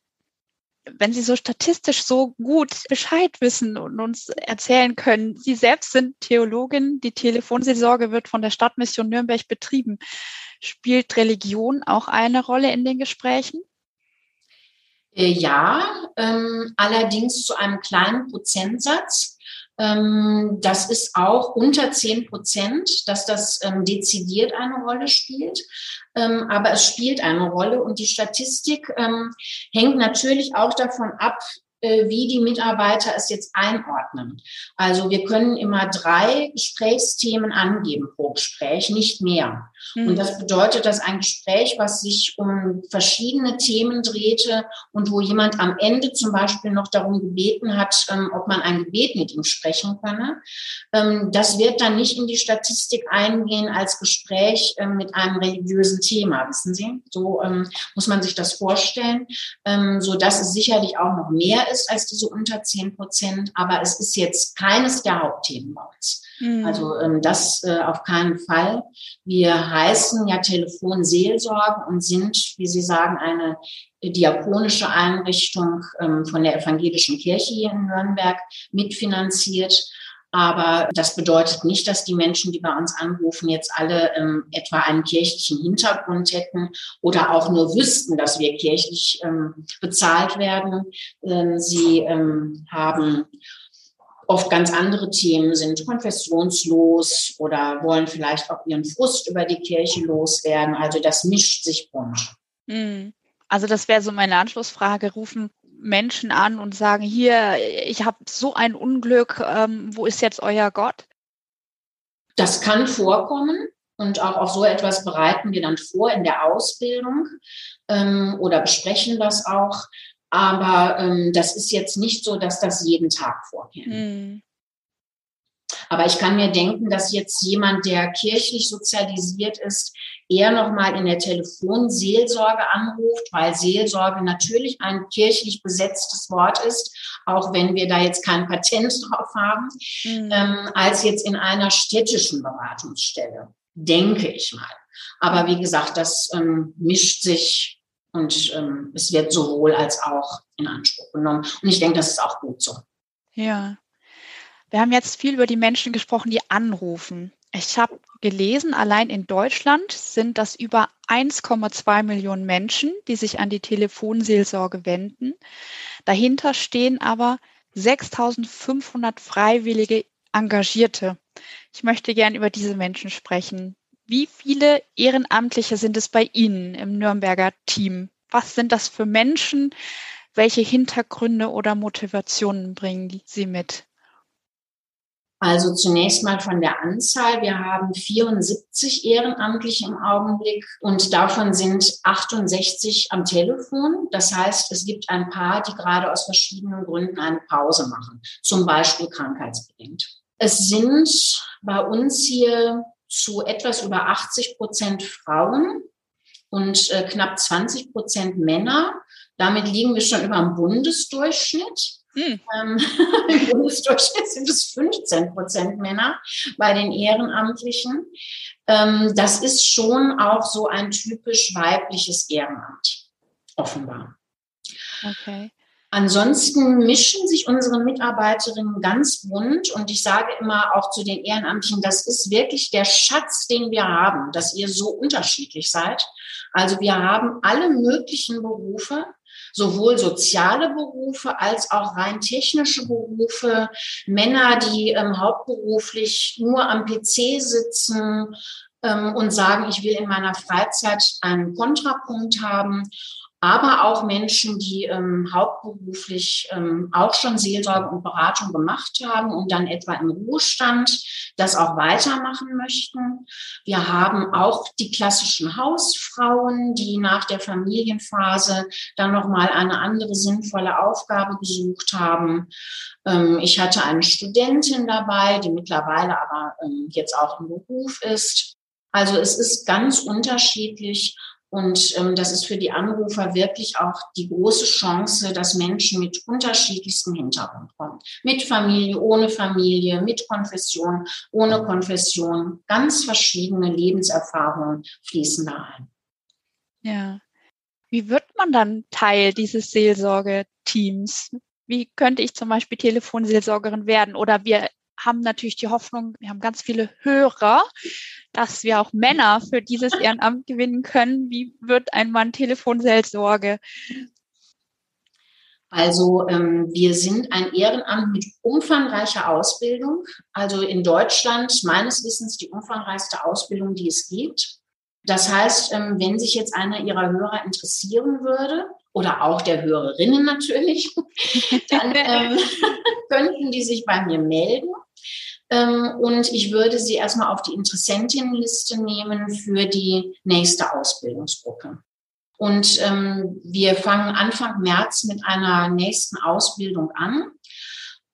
wenn Sie so statistisch so gut Bescheid wissen und uns erzählen können, Sie selbst sind Theologin, die Telefonseelsorge wird von der Stadtmission Nürnberg betrieben. Spielt Religion auch eine Rolle in den Gesprächen? Äh, ja, ähm, allerdings zu einem kleinen Prozentsatz. Ähm, das ist auch unter 10 Prozent, dass das ähm, dezidiert eine Rolle spielt. Ähm, aber es spielt eine Rolle und die Statistik hängt natürlich auch davon ab, wie die Mitarbeiter es jetzt einordnen. Also wir können immer drei Gesprächsthemen angeben pro Gespräch, nicht mehr. Mhm. Und das bedeutet, dass ein Gespräch, was sich um verschiedene Themen drehte und wo jemand am Ende zum Beispiel noch darum gebeten hat, ähm, ob man ein Gebet mit ihm sprechen könne, ähm, das wird dann nicht in die Statistik eingehen als Gespräch ähm, mit einem religiösen Thema, wissen Sie? So muss man sich das vorstellen, so dass es sicherlich auch noch mehr ist als diese unter 10 Prozent, aber es ist jetzt keines der Hauptthemen bei uns. Mhm. Also ähm, das äh, auf keinen Fall. Wir heißen ja Telefonseelsorge und sind, wie Sie sagen, eine diakonische Einrichtung ähm, von der evangelischen Kirche hier in Nürnberg mitfinanziert. Aber das bedeutet nicht, dass die Menschen, die bei uns anrufen, jetzt alle ähm, etwa einen kirchlichen Hintergrund hätten oder auch nur wüssten, dass wir kirchlich ähm, bezahlt werden. Ähm, sie ähm, haben oft ganz andere Themen, sind konfessionslos oder wollen vielleicht auch ihren Frust über die Kirche loswerden. Also das mischt sich bunt. Hm. Also das wäre so meine Anschlussfrage. Rufen Menschen an und sagen, hier, ich habe so ein Unglück, ähm, wo ist jetzt euer Gott? Das kann vorkommen. Und auch auf so etwas bereiten wir dann vor in der Ausbildung ähm, oder besprechen das auch. Aber ähm, das ist jetzt nicht so, dass das jeden Tag vorkäme. Mhm. Aber ich kann mir denken, dass jetzt jemand, der kirchlich sozialisiert ist, eher nochmal in der Telefonseelsorge anruft, weil Seelsorge natürlich ein kirchlich besetztes Wort ist, auch wenn wir da jetzt kein Patent drauf haben, mhm. ähm, als jetzt in einer städtischen Beratungsstelle, denke ich mal. Aber wie gesagt, das ähm, mischt sich und ähm, es wird sowohl als auch in Anspruch genommen. Und ich denke, das ist auch gut so. Ja. Wir haben jetzt viel über die Menschen gesprochen, die anrufen. Ich habe gelesen, allein in Deutschland sind das über 1,2 Millionen Menschen, die sich an die Telefonseelsorge wenden. Dahinter stehen aber 6500 freiwillige Engagierte. Ich möchte gern über diese Menschen sprechen. Wie viele Ehrenamtliche sind es bei Ihnen im Nürnberger Team? Was sind das für Menschen? Welche Hintergründe oder Motivationen bringen Sie mit? Also zunächst mal von der Anzahl. Wir haben 74 Ehrenamtliche im Augenblick und davon sind 68 am Telefon. Das heißt, es gibt ein paar, die gerade aus verschiedenen Gründen eine Pause machen, zum Beispiel krankheitsbedingt. Es sind bei uns hier zu etwas über 80 Prozent Frauen und äh, knapp 20 Prozent Männer. Damit liegen wir schon über dem Bundesdurchschnitt. Hm. Ähm, Im Bundesdurchschnitt sind es 15 Prozent Männer bei den Ehrenamtlichen. Ähm, das ist schon auch so ein typisch weibliches Ehrenamt, offenbar. Okay. Ansonsten mischen sich unsere Mitarbeiterinnen ganz bunt und ich sage immer auch zu den Ehrenamtlichen, das ist wirklich der Schatz, den wir haben, dass ihr so unterschiedlich seid. Also wir haben alle möglichen Berufe, sowohl soziale Berufe als auch rein technische Berufe, Männer, die ähm, hauptberuflich nur am PC sitzen ähm, und sagen, ich will in meiner Freizeit einen Kontrapunkt haben aber auch Menschen, die ähm, hauptberuflich ähm, auch schon Seelsorge und Beratung gemacht haben und dann etwa im Ruhestand das auch weitermachen möchten. Wir haben auch die klassischen Hausfrauen, die nach der Familienphase dann nochmal eine andere sinnvolle Aufgabe gesucht haben. Ähm, ich hatte eine Studentin dabei, die mittlerweile aber ähm, jetzt auch im Beruf ist. Also es ist ganz unterschiedlich und ähm, das ist für die Anrufer wirklich auch die große Chance, dass Menschen mit unterschiedlichstem Hintergrund kommen. Mit Familie, ohne Familie, mit Konfession, ohne Konfession. Ganz verschiedene Lebenserfahrungen fließen da ein. Ja. Wie wird man dann Teil dieses Seelsorgeteams? Wie könnte ich zum Beispiel Telefonseelsorgerin werden? Oder wir haben natürlich die Hoffnung, wir haben ganz viele Hörer, dass wir auch Männer für dieses Ehrenamt gewinnen können. Wie wird ein Mann Telefonseelsorge? Also ähm, wir sind ein Ehrenamt mit umfangreicher Ausbildung. Also in Deutschland meines Wissens die umfangreichste Ausbildung, die es gibt. Das heißt, ähm, wenn sich jetzt einer Ihrer Hörer interessieren würde, oder auch der Hörerinnen natürlich, dann ähm, könnten die sich bei mir melden. Ähm, und ich würde sie erstmal auf die Interessentinnenliste nehmen für die nächste Ausbildungsgruppe. Und ähm, wir fangen Anfang März mit einer nächsten Ausbildung an.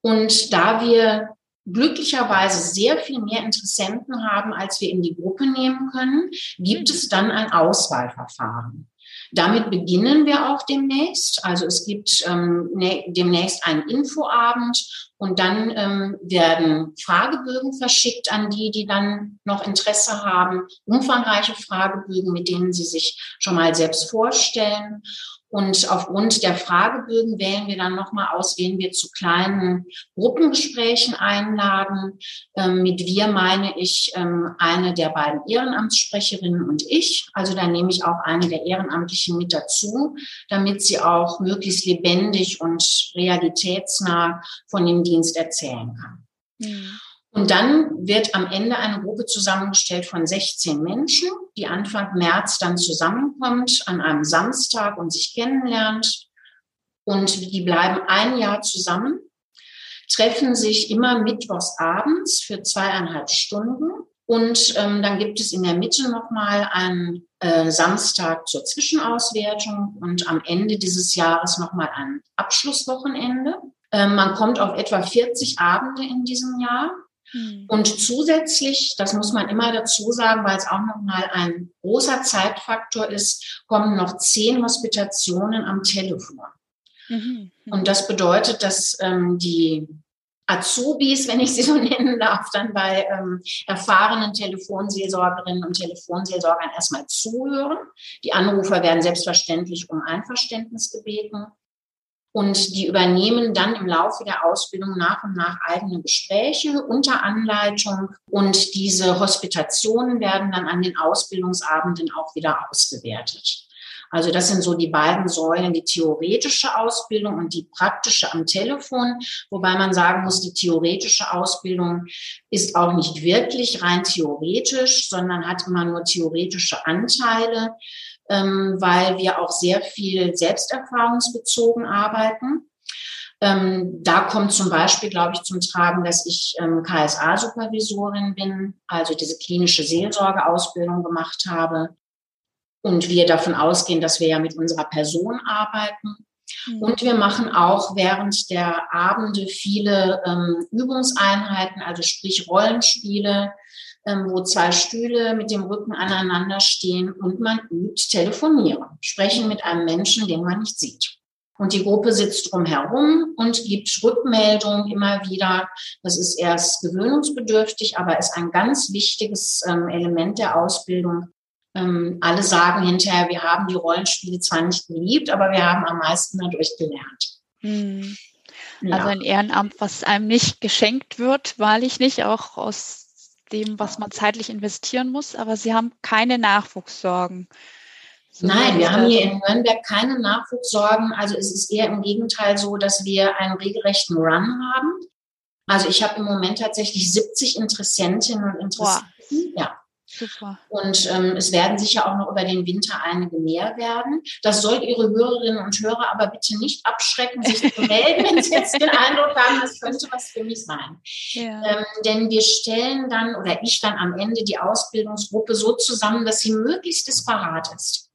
Und da wir glücklicherweise sehr viel mehr Interessenten haben, als wir in die Gruppe nehmen können, gibt es dann ein Auswahlverfahren. Damit beginnen wir auch demnächst. Also es gibt ähm, ne, demnächst einen Infoabend und dann ähm, werden Fragebögen verschickt an die, die dann noch Interesse haben. Umfangreiche Fragebögen, mit denen sie sich schon mal selbst vorstellen. Und aufgrund der Fragebögen wählen wir dann nochmal aus, wen wir zu kleinen Gruppengesprächen einladen. Ähm, mit wir meine ich ähm, eine der beiden Ehrenamtssprecherinnen und ich. Also da nehme ich auch eine der Ehrenamtlichen mit dazu, damit sie auch möglichst lebendig und realitätsnah von dem Dienst erzählen kann. Mhm. Und dann wird am Ende eine Gruppe zusammengestellt von 16 Menschen, die Anfang März dann zusammenkommt an einem Samstag und sich kennenlernt. Und die bleiben ein Jahr zusammen, treffen sich immer mittwochs abends für zweieinhalb Stunden. Und ähm, dann gibt es in der Mitte nochmal einen äh, Samstag zur Zwischenauswertung und am Ende dieses Jahres nochmal ein Abschlusswochenende. Ähm, man kommt auf etwa 40 Abende in diesem Jahr hm. Und zusätzlich, das muss man immer dazu sagen, weil es auch nochmal ein großer Zeitfaktor ist, kommen noch zehn Hospitationen am Telefon. Mhm. Und das bedeutet, dass ähm, die Azubis, wenn ich sie so nennen darf, dann bei ähm, erfahrenen Telefonseelsorgerinnen und Telefonseelsorgern erstmal zuhören. Die Anrufer werden selbstverständlich um Einverständnis gebeten. Und die übernehmen dann im Laufe der Ausbildung nach und nach eigene Gespräche unter Anleitung. Und diese Hospitationen werden dann an den Ausbildungsabenden auch wieder ausgewertet. Also das sind so die beiden Säulen, die theoretische Ausbildung und die praktische am Telefon. Wobei man sagen muss, die theoretische Ausbildung ist auch nicht wirklich rein theoretisch, sondern hat immer nur theoretische Anteile ähm, weil wir auch sehr viel selbsterfahrungsbezogen arbeiten. Ähm, da kommt zum Beispiel, glaube ich, zum Tragen, dass ich ähm, KSA-Supervisorin bin, also diese klinische Seelsorgeausbildung gemacht habe. Und wir davon ausgehen, dass wir ja mit unserer Person arbeiten. Mhm. Und wir machen auch während der Abende viele ähm, Übungseinheiten, also sprich Rollenspiele, ähm, wo zwei Stühle mit dem Rücken aneinander stehen und man übt telefonieren, sprechen mit einem Menschen, den man nicht sieht. Und die Gruppe sitzt drumherum und gibt Rückmeldung immer wieder. Das ist erst gewöhnungsbedürftig, aber ist ein ganz wichtiges ähm, Element der Ausbildung. Ähm, alle sagen hinterher, wir haben die Rollenspiele zwar nicht geliebt, aber wir haben am meisten dadurch gelernt. Hm. Also ein Ehrenamt, was einem nicht geschenkt wird, wahrlich nicht, auch aus dem, was man zeitlich investieren muss, aber Sie haben keine Nachwuchssorgen. So Nein, wir haben hier in Nürnberg keine Nachwuchssorgen. Also es ist eher im Gegenteil so, dass wir einen regelrechten Run haben. Also ich habe im Moment tatsächlich 70 Interessentinnen und Interessenten. Wow. Ja. Super. Und ähm, es werden sicher auch noch über den Winter einige mehr werden. Das soll Ihre Hörerinnen und Hörer aber bitte nicht abschrecken, sich zu melden, wenn Sie jetzt den Eindruck haben, das könnte was für mich sein. Ja. Ähm, denn wir stellen dann oder ich dann am Ende die Ausbildungsgruppe so zusammen, dass sie möglichst disparat ist.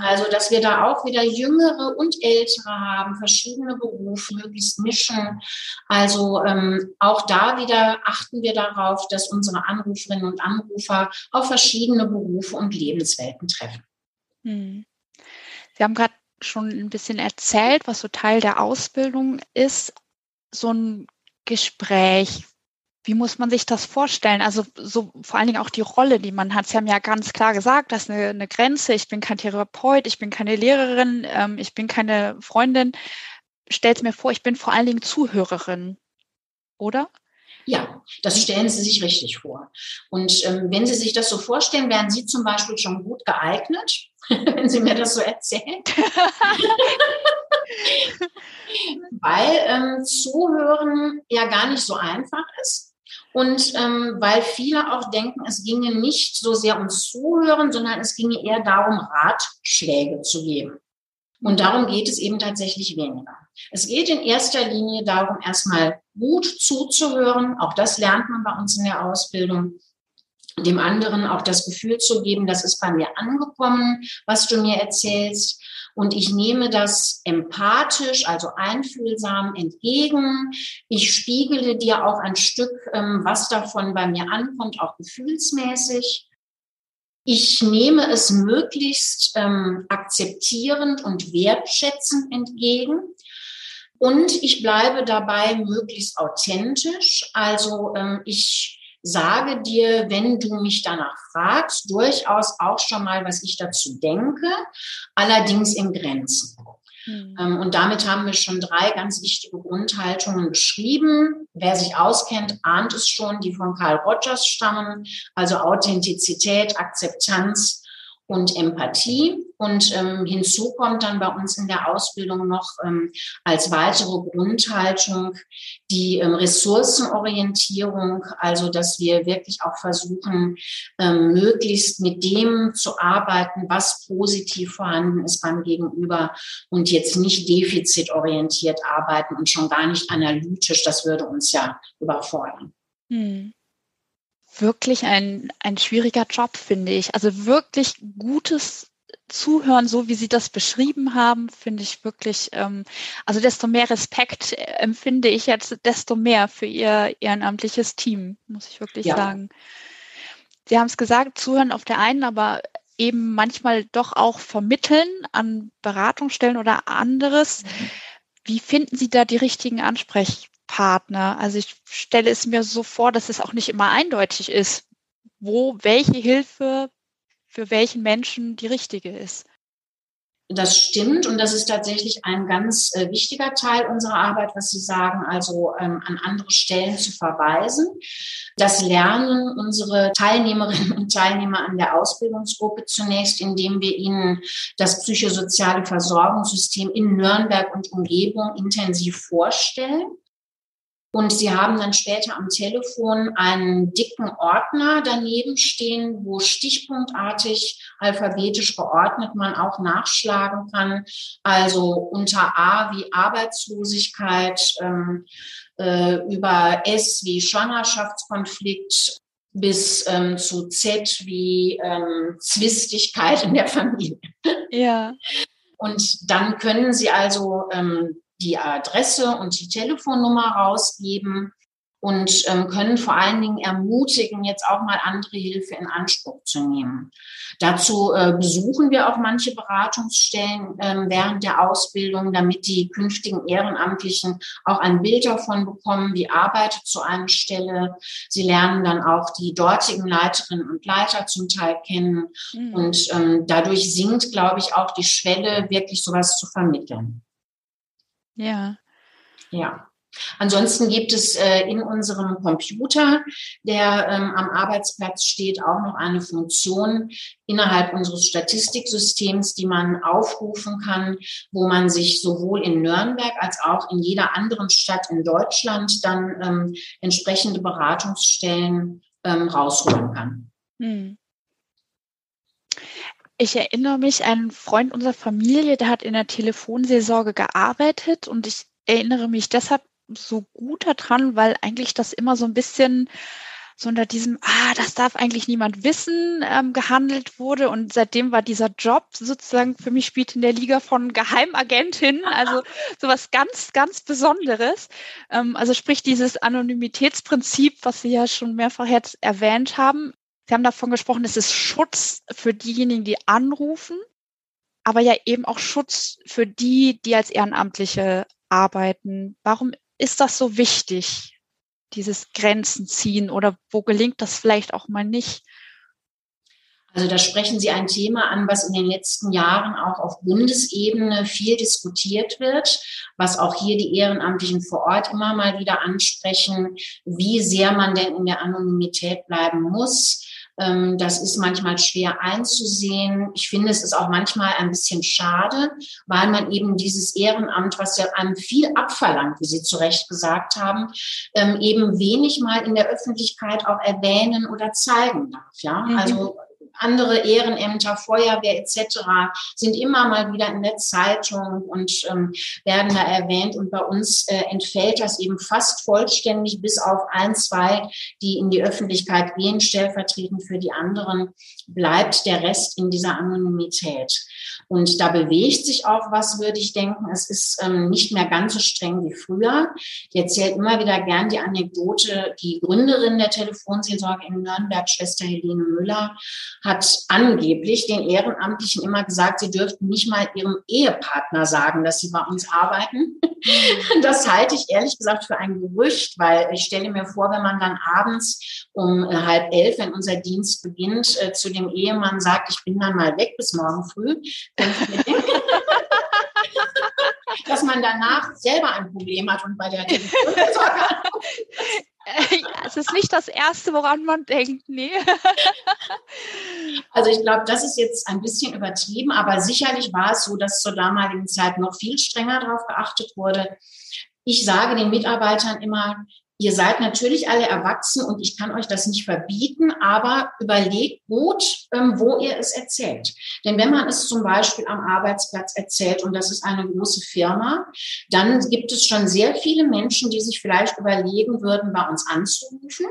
Also, dass wir da auch wieder Jüngere und Ältere haben, verschiedene Berufe möglichst mischen. Also ähm, auch da wieder achten wir darauf, dass unsere Anruferinnen und Anrufer auf verschiedene Berufe und Lebenswelten treffen. Hm. Sie haben gerade schon ein bisschen erzählt, was so Teil der Ausbildung ist. So ein Gespräch, wie muss man sich das vorstellen? Also so vor allen Dingen auch die Rolle, die man hat. Sie haben ja ganz klar gesagt, das ist eine, eine Grenze. Ich bin kein Therapeut, ich bin keine Lehrerin, ähm, ich bin keine Freundin. Stellt mir vor, ich bin vor allen Dingen Zuhörerin, oder? Ja, das stellen Sie sich richtig vor. Und ähm, wenn Sie sich das so vorstellen, wären Sie zum Beispiel schon gut geeignet, wenn Sie mir das so erzählen. weil ähm, Zuhören ja gar nicht so einfach ist. Und ähm, weil viele auch denken, es ginge nicht so sehr ums Zuhören, sondern es ginge eher darum, Ratschläge zu geben. Und darum geht es eben tatsächlich weniger. Es geht in erster Linie darum, erstmal gut zuzuhören. Auch das lernt man bei uns in der Ausbildung. Dem anderen auch das Gefühl zu geben, das ist bei mir angekommen, was du mir erzählst. Und ich nehme das empathisch, also einfühlsam entgegen. Ich spiegele dir auch ein Stück, ähm, was davon bei mir ankommt, auch gefühlsmäßig. Ich nehme es möglichst ähm, akzeptierend und wertschätzend entgegen. Und ich bleibe dabei möglichst authentisch. Also ähm, ich sage dir, wenn du mich danach fragst, durchaus auch schon mal, was ich dazu denke, allerdings in Grenzen. Mhm. Und damit haben wir schon drei ganz wichtige Grundhaltungen beschrieben. Wer sich auskennt, ahnt es schon, die von Carl Rogers stammen. Also Authentizität, Akzeptanz und Empathie. Und ähm, hinzu kommt dann bei uns in der Ausbildung noch ähm, als weitere Grundhaltung die ähm, Ressourcenorientierung, also dass wir wirklich auch versuchen, ähm, möglichst mit dem zu arbeiten, was positiv vorhanden ist beim Gegenüber und jetzt nicht defizitorientiert arbeiten und schon gar nicht analytisch. Das würde uns ja überfordern. Hm wirklich ein, ein schwieriger Job, finde ich. Also wirklich gutes Zuhören, so wie Sie das beschrieben haben, finde ich wirklich, ähm, also desto mehr Respekt äh, empfinde ich jetzt, desto mehr für Ihr ehrenamtliches Team, muss ich wirklich ja. sagen. Sie haben es gesagt, zuhören auf der einen, aber eben manchmal doch auch vermitteln an Beratungsstellen oder anderes. Mhm. Wie finden Sie da die richtigen Ansprech Partner. Also ich stelle es mir so vor, dass es auch nicht immer eindeutig ist, wo welche Hilfe für welchen Menschen die richtige ist. Das stimmt und das ist tatsächlich ein ganz äh, wichtiger Teil unserer Arbeit, was Sie sagen, also ähm, an andere Stellen zu verweisen. Das lernen unsere Teilnehmerinnen und Teilnehmer an der Ausbildungsgruppe zunächst, indem wir ihnen das psychosoziale Versorgungssystem in Nürnberg und Umgebung intensiv vorstellen. Und sie haben dann später am Telefon einen dicken Ordner daneben stehen, wo stichpunktartig alphabetisch geordnet man auch nachschlagen kann. Also unter A wie Arbeitslosigkeit, ähm, äh, über S wie Schwangerschaftskonflikt bis ähm, zu Z wie ähm, Zwistigkeit in der Familie. Ja. Und dann können Sie also ähm, die Adresse und die Telefonnummer rausgeben und ähm, können vor allen Dingen ermutigen, jetzt auch mal andere Hilfe in Anspruch zu nehmen. Dazu äh, besuchen wir auch manche Beratungsstellen äh, während der Ausbildung, damit die künftigen Ehrenamtlichen auch ein Bild davon bekommen, wie arbeitet so eine Stelle. Sie lernen dann auch die dortigen Leiterinnen und Leiter zum Teil kennen. Mhm. Und ähm, dadurch sinkt, glaube ich, auch die Schwelle, wirklich sowas zu vermitteln. Ja. Ja. Ansonsten gibt es äh, in unserem Computer, der ähm, am Arbeitsplatz steht, auch noch eine Funktion innerhalb unseres Statistiksystems, die man aufrufen kann, wo man sich sowohl in Nürnberg als auch in jeder anderen Stadt in Deutschland dann ähm, entsprechende Beratungsstellen ähm, rausholen kann. Hm. Ich erinnere mich, ein Freund unserer Familie, der hat in der Telefonseelsorge gearbeitet und ich erinnere mich deshalb so gut daran, weil eigentlich das immer so ein bisschen so unter diesem, ah, das darf eigentlich niemand wissen, ähm, gehandelt wurde. Und seitdem war dieser Job sozusagen für mich spielt in der Liga von Geheimagentin, also sowas ganz, ganz Besonderes. Ähm, also sprich dieses Anonymitätsprinzip, was Sie ja schon mehrfach jetzt erwähnt haben, Sie haben davon gesprochen, es ist Schutz für diejenigen, die anrufen, aber ja eben auch Schutz für die, die als Ehrenamtliche arbeiten. Warum ist das so wichtig, dieses Grenzen ziehen oder wo gelingt das vielleicht auch mal nicht? Also da sprechen Sie ein Thema an, was in den letzten Jahren auch auf Bundesebene viel diskutiert wird, was auch hier die Ehrenamtlichen vor Ort immer mal wieder ansprechen, wie sehr man denn in der Anonymität bleiben muss, das ist manchmal schwer einzusehen. Ich finde, es ist auch manchmal ein bisschen schade, weil man eben dieses Ehrenamt, was ja einem viel abverlangt, wie Sie zu Recht gesagt haben, ähm, eben wenig mal in der Öffentlichkeit auch erwähnen oder zeigen darf. Ja, mhm. also andere Ehrenämter, Feuerwehr etc. sind immer mal wieder in der Zeitung und ähm, werden da erwähnt. Und bei uns äh, entfällt das eben fast vollständig, bis auf ein, zwei, die in die Öffentlichkeit gehen, stellvertretend für die anderen, bleibt der Rest in dieser Anonymität. Und da bewegt sich auch was, würde ich denken. Es ist ähm, nicht mehr ganz so streng wie früher. Ich erzähle immer wieder gern die Anekdote. Die Gründerin der Telefonseelsorge in Nürnberg, Schwester Helene Müller, hat angeblich den Ehrenamtlichen immer gesagt, sie dürften nicht mal ihrem Ehepartner sagen, dass sie bei uns arbeiten. Das halte ich ehrlich gesagt für ein Gerücht, weil ich stelle mir vor, wenn man dann abends um äh, halb elf, wenn unser Dienst beginnt, äh, zu dem Ehemann sagt, ich bin dann mal weg bis morgen früh, dass man danach selber ein Problem hat und bei der es ist nicht das Erste, woran man denkt, nee. Also ich glaube, das ist jetzt ein bisschen übertrieben, aber sicherlich war es so, dass zur damaligen Zeit noch viel strenger darauf geachtet wurde. Ich sage den Mitarbeitern immer, Ihr seid natürlich alle erwachsen und ich kann euch das nicht verbieten, aber überlegt gut, ähm, wo ihr es erzählt. Denn wenn man es zum Beispiel am Arbeitsplatz erzählt und das ist eine große Firma, dann gibt es schon sehr viele Menschen, die sich vielleicht überlegen würden, bei uns anzurufen,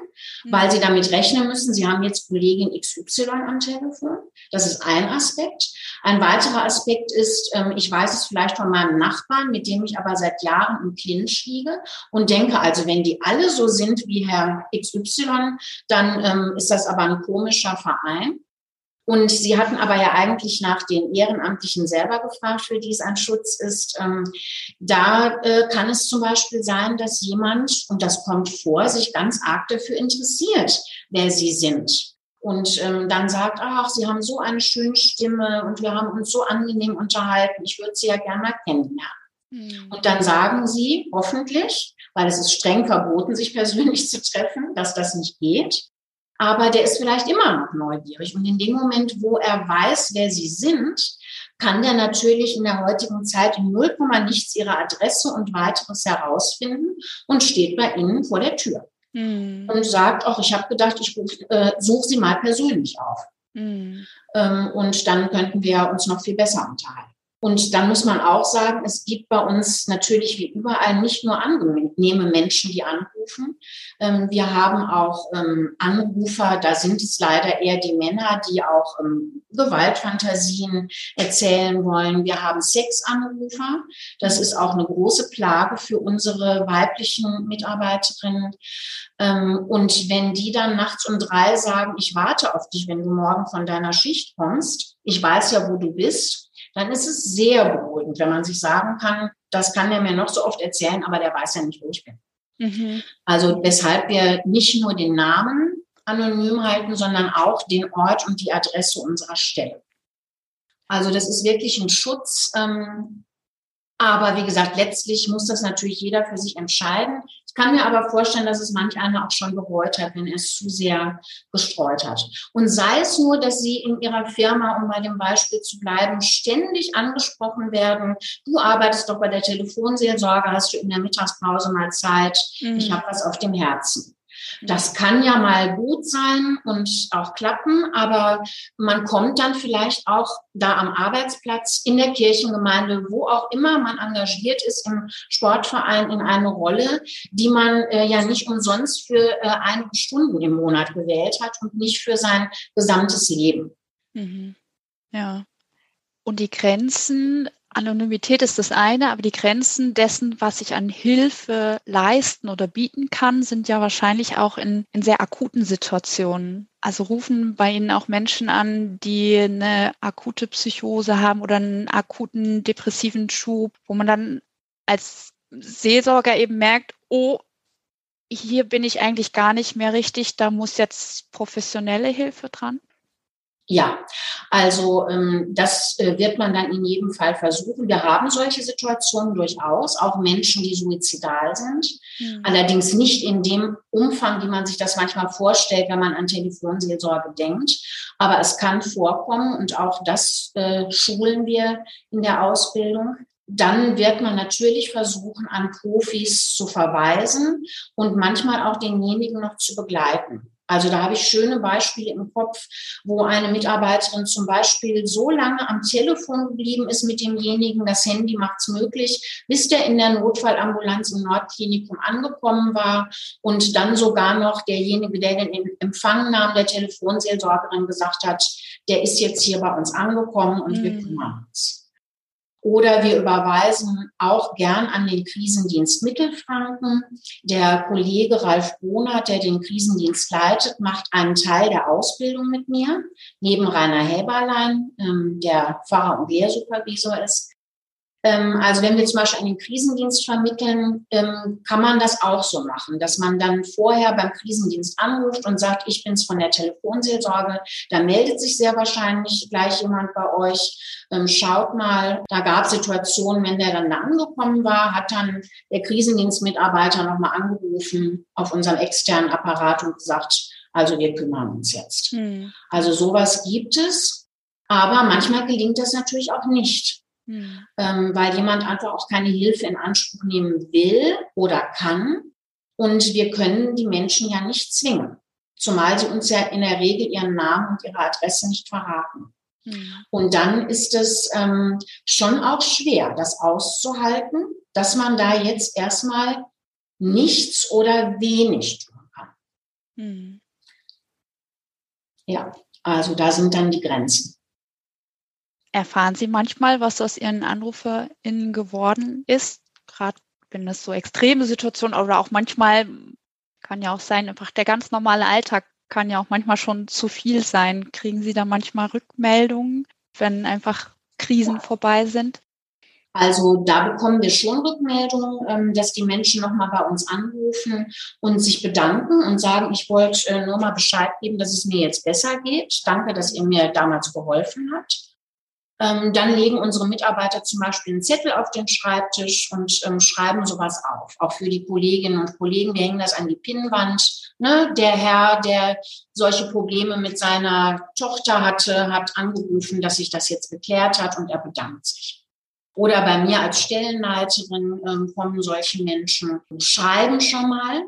mhm. weil sie damit rechnen müssen, sie haben jetzt Kollegin XY am Telefon. Das ist ein Aspekt. Ein weiterer Aspekt ist, ähm, ich weiß es vielleicht von meinem Nachbarn, mit dem ich aber seit Jahren im Clinch liege und denke also, wenn die alle alle so sind wie Herr XY, dann ähm, ist das aber ein komischer Verein. Und Sie hatten aber ja eigentlich nach den Ehrenamtlichen selber gefragt, für die es ein Schutz ist. Ähm, da äh, kann es zum Beispiel sein, dass jemand, und das kommt vor, sich ganz arg dafür interessiert, wer Sie sind. Und ähm, dann sagt, ach, Sie haben so eine schöne Stimme und wir haben uns so angenehm unterhalten. Ich würde Sie ja gerne mal kennenlernen. Mhm. Und dann sagen Sie hoffentlich, weil es ist streng verboten, sich persönlich zu treffen, dass das nicht geht. Aber der ist vielleicht immer noch neugierig. Und in dem Moment, wo er weiß, wer sie sind, kann der natürlich in der heutigen Zeit in 0, nichts ihre Adresse und weiteres herausfinden und steht bei Ihnen vor der Tür. Mhm. Und sagt auch, ich habe gedacht, ich äh, suche Sie mal persönlich auf. Mhm. Ähm, und dann könnten wir uns noch viel besser unterhalten. Und dann muss man auch sagen, es gibt bei uns natürlich wie überall nicht nur angenehme Menschen, die anrufen. Ähm, wir haben auch ähm, Anrufer, da sind es leider eher die Männer, die auch ähm, Gewaltfantasien erzählen wollen. Wir haben Sexanrufer. Das ist auch eine große Plage für unsere weiblichen Mitarbeiterinnen. Und wenn die dann nachts um drei sagen, ich warte auf dich, wenn du morgen von deiner Schicht kommst, ich weiß ja, wo du bist, dann ist es sehr beruhigend, wenn man sich sagen kann, das kann er mir noch so oft erzählen, aber der weiß ja nicht, wo ich bin. Mhm. Also weshalb wir nicht nur den Namen anonym halten, sondern auch den Ort und die Adresse unserer Stelle. Also das ist wirklich ein Schutz, ähm, aber wie gesagt, letztlich muss das natürlich jeder für sich entscheiden. Ich kann mir aber vorstellen, dass es manch einer auch schon bereut hat, wenn er es zu sehr gestreut hat. Und sei es nur, dass Sie in Ihrer Firma, um bei dem Beispiel zu bleiben, ständig angesprochen werden. Du arbeitest doch bei der Telefonseelsorge, hast du in der Mittagspause mal Zeit? Mhm. Ich habe was auf dem Herzen. Das kann ja mal gut sein und auch klappen, aber man kommt dann vielleicht auch da am Arbeitsplatz, in der Kirchengemeinde, wo auch immer man engagiert ist, im Sportverein in eine Rolle, die man äh, ja nicht umsonst für äh, einige Stunden im Monat gewählt hat und nicht für sein gesamtes Leben. Mhm. Ja. Und die Grenzen Anonymität ist das eine, aber die Grenzen dessen, was ich an Hilfe leisten oder bieten kann, sind ja wahrscheinlich auch in, in sehr akuten Situationen. Also rufen bei Ihnen auch Menschen an, die eine akute Psychose haben oder einen akuten depressiven Schub, wo man dann als Seelsorger eben merkt, oh, hier bin ich eigentlich gar nicht mehr richtig, da muss jetzt professionelle Hilfe dran. Ja, also ähm, das äh, wird man dann in jedem Fall versuchen. Wir haben solche Situationen durchaus, auch Menschen, die suizidal sind. Mhm. Allerdings nicht in dem Umfang, wie man sich das manchmal vorstellt, wenn man an Telefonseelsorge denkt. Aber es kann vorkommen und auch das äh, schulen wir in der Ausbildung. Dann wird man natürlich versuchen, an Profis zu verweisen und manchmal auch denjenigen noch zu begleiten. Also da habe ich schöne Beispiele im Kopf, wo eine Mitarbeiterin zum Beispiel so lange am Telefon geblieben ist mit demjenigen, das Handy macht es möglich, bis der in der Notfallambulanz im Nordklinikum angekommen war und dann sogar noch derjenige, der den Empfang nahm, der Telefonseelsorgerin gesagt hat, der ist jetzt hier bei uns angekommen und mhm. wir kümmern uns. Oder wir überweisen auch gern an den Krisendienst Mittelfranken. Der Kollege Ralf Bonert, der den Krisendienst leitet, macht einen Teil der Ausbildung mit mir, neben Rainer Häberlein, ähm, der Pfarrer und Lehrsupervisor ist. Ähm, also wenn wir zum Beispiel einen Krisendienst vermitteln, ähm, kann man das auch so machen, dass man dann vorher beim Krisendienst anruft und sagt, ich bin's von der Telefonseelsorge. Da meldet sich sehr wahrscheinlich gleich jemand bei euch. Ähm, schaut mal, da gab es Situationen, wenn der dann da angekommen war, hat dann der Krisendienstmitarbeiter nochmal angerufen auf unserem externen Apparat und gesagt, also wir kümmern uns jetzt. Hm. Also sowas gibt es, aber manchmal gelingt das natürlich auch nicht. Mhm. Ähm, weil jemand einfach auch keine Hilfe in Anspruch nehmen will oder kann. Und wir können die Menschen ja nicht zwingen, zumal sie uns ja in der Regel ihren Namen und ihre Adresse nicht verraten. Mhm. Und dann ist es ähm, schon auch schwer, das auszuhalten, dass man da jetzt erstmal nichts oder wenig tun kann. Mhm. Ja, also da sind dann die Grenzen. Erfahren Sie manchmal, was aus Ihren AnruferInnen geworden ist? Gerade wenn das so extreme Situationen oder auch manchmal kann ja auch sein, einfach der ganz normale Alltag kann ja auch manchmal schon zu viel sein. Kriegen Sie da manchmal Rückmeldungen, wenn einfach Krisen ja. vorbei sind? Also da bekommen wir schon Rückmeldungen, ähm, dass die Menschen nochmal bei uns anrufen und sich bedanken und sagen, ich wollte äh, nur mal Bescheid geben, dass es mir jetzt besser geht. Danke, dass ihr mir damals geholfen habt. Ähm, dann legen unsere Mitarbeiter zum Beispiel einen Zettel auf den Schreibtisch und ähm, schreiben sowas auf. Auch für die Kolleginnen und Kollegen, wir hängen das an die Pinnwand. Ne? Der Herr, der solche Probleme mit seiner Tochter hatte, hat angerufen, dass sich das jetzt geklärt hat und er bedankt sich. Oder bei mir als Stellenleiterin ähm, kommen solche Menschen, schreiben schon mal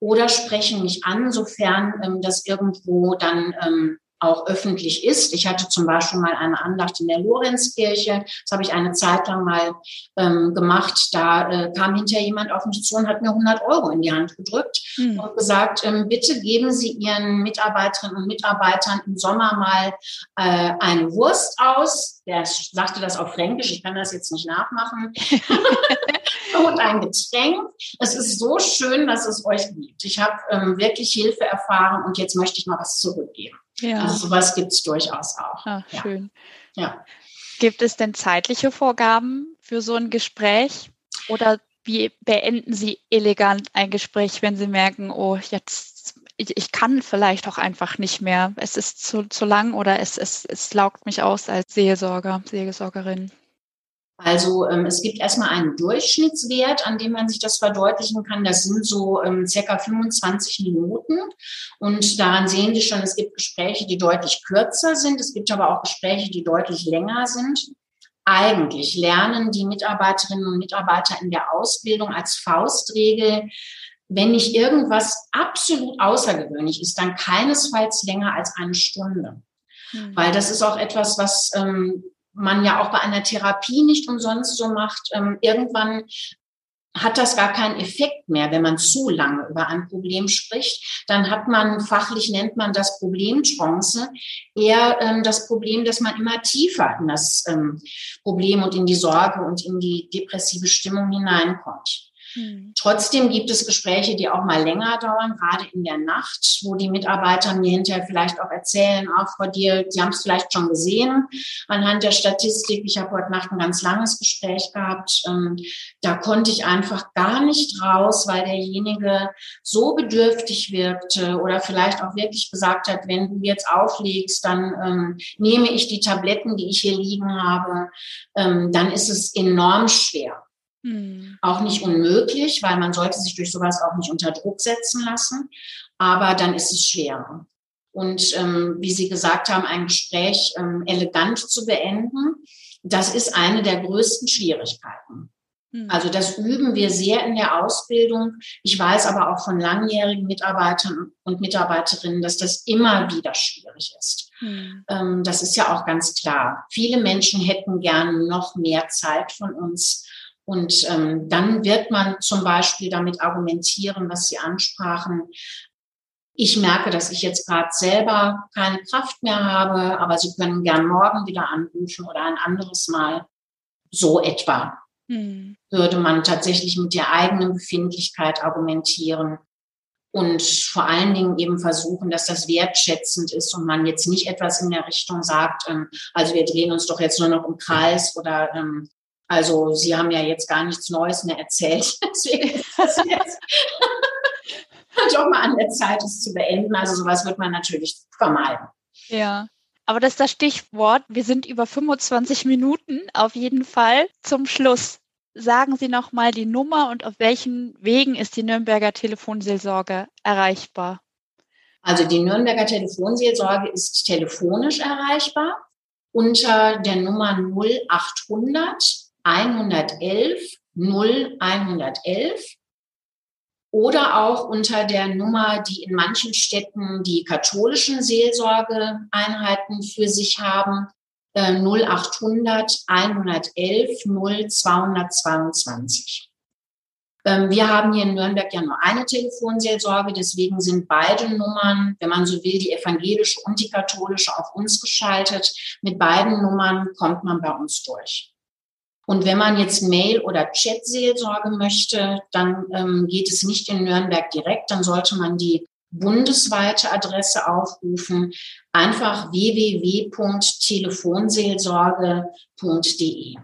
oder sprechen mich an, sofern ähm, das irgendwo dann ähm, auch öffentlich ist. Ich hatte zum Beispiel mal eine Andacht in der Lorenzkirche. Das habe ich eine Zeit lang mal ähm, gemacht. Da äh, kam hinterher jemand auf mich zu und hat mir 100 Euro in die Hand gedrückt mhm. und gesagt, ähm, bitte geben Sie Ihren Mitarbeiterinnen und Mitarbeitern im Sommer mal äh, eine Wurst aus. Der sagte das auf Fränkisch. Ich kann das jetzt nicht nachmachen. und ein Getränk. Es ist so schön, dass es euch gibt. Ich habe ähm, wirklich Hilfe erfahren und jetzt möchte ich mal was zurückgeben. Ja. Also sowas gibt es durchaus auch. Ach, ja. Schön. Ja. Gibt es denn zeitliche Vorgaben für so ein Gespräch? Oder wie beenden Sie elegant ein Gespräch, wenn Sie merken, oh, jetzt, ich, ich kann vielleicht auch einfach nicht mehr. Es ist zu, zu lang oder es, es, es laugt mich aus als Seelsorger, Seelsorgerin. Also ähm, es gibt erstmal einen Durchschnittswert, an dem man sich das verdeutlichen kann. Das sind so ähm, circa 25 Minuten. Und daran sehen Sie schon, es gibt Gespräche, die deutlich kürzer sind. Es gibt aber auch Gespräche, die deutlich länger sind. Eigentlich lernen die Mitarbeiterinnen und Mitarbeiter in der Ausbildung als Faustregel, wenn nicht irgendwas absolut außergewöhnlich ist, dann keinesfalls länger als eine Stunde. Mhm. Weil das ist auch etwas, was ähm, man ja auch bei einer Therapie nicht umsonst so macht, ähm, irgendwann hat das gar keinen Effekt mehr, wenn man zu lange über ein Problem spricht. Dann hat man, fachlich nennt man das Problemchance, eher ähm, das Problem, dass man immer tiefer in das ähm, Problem und in die Sorge und in die depressive Stimmung hineinkommt. Mhm. Trotzdem gibt es Gespräche, die auch mal länger dauern, gerade in der Nacht, wo die Mitarbeiter mir hinterher vielleicht auch erzählen, auch Frau Dir, Sie haben es vielleicht schon gesehen anhand der Statistik. Ich habe heute Nacht ein ganz langes Gespräch gehabt. Ähm, da konnte ich einfach gar nicht raus, weil derjenige so bedürftig wirkte oder vielleicht auch wirklich gesagt hat, wenn du jetzt auflegst, dann ähm, nehme ich die Tabletten, die ich hier liegen habe. Ähm, dann ist es enorm schwer. Hm. Auch nicht unmöglich, weil man sollte sich durch sowas auch nicht unter Druck setzen lassen. Aber dann ist es schwerer. Und ähm, wie Sie gesagt haben, ein Gespräch ähm, elegant zu beenden, das ist eine der größten Schwierigkeiten. Hm. Also das üben wir sehr in der Ausbildung. Ich weiß aber auch von langjährigen Mitarbeitern und Mitarbeiterinnen, dass das immer wieder schwierig ist. Mhm. Ähm, das ist ja auch ganz klar. Viele Menschen hätten gern noch mehr Zeit von uns. Und ähm, dann wird man zum Beispiel damit argumentieren, was Sie ansprachen. Ich merke, dass ich jetzt gerade selber keine Kraft mehr habe, aber Sie können gern morgen wieder anrufen oder ein anderes Mal. So etwa hm. würde man tatsächlich mit der eigenen Befindlichkeit argumentieren und vor allen Dingen eben versuchen, dass das wertschätzend ist und man jetzt nicht etwas in der Richtung sagt, ähm, also wir drehen uns doch jetzt nur noch im Kreis oder ähm, also Sie haben ja jetzt gar nichts Neues mehr erzählt. Deswegen ist das jetzt doch mal an der Zeit, es zu beenden. Also sowas wird man natürlich vermeiden. Ja. Aber das ist das Stichwort. Wir sind über 25 Minuten auf jeden Fall zum Schluss. Sagen Sie noch mal die Nummer und auf welchen Wegen ist die Nürnberger Telefonseelsorge erreichbar? Also die Nürnberger Telefonseelsorge ist telefonisch erreichbar unter der Nummer 0800 111 0111 oder auch unter der Nummer, die in manchen Städten die katholischen Seelsorgeeinheiten für sich haben, 0800 111 0222. Wir haben hier in Nürnberg ja nur eine Telefonseelsorge, deswegen sind beide Nummern, wenn man so will, die evangelische und die katholische auf uns geschaltet. Mit beiden Nummern kommt man bei uns durch. Und wenn man jetzt Mail- oder Chat-Seelsorge möchte, dann ähm, geht es nicht in Nürnberg direkt, dann sollte man die bundesweite Adresse aufrufen, einfach www.telefonseelsorge.de.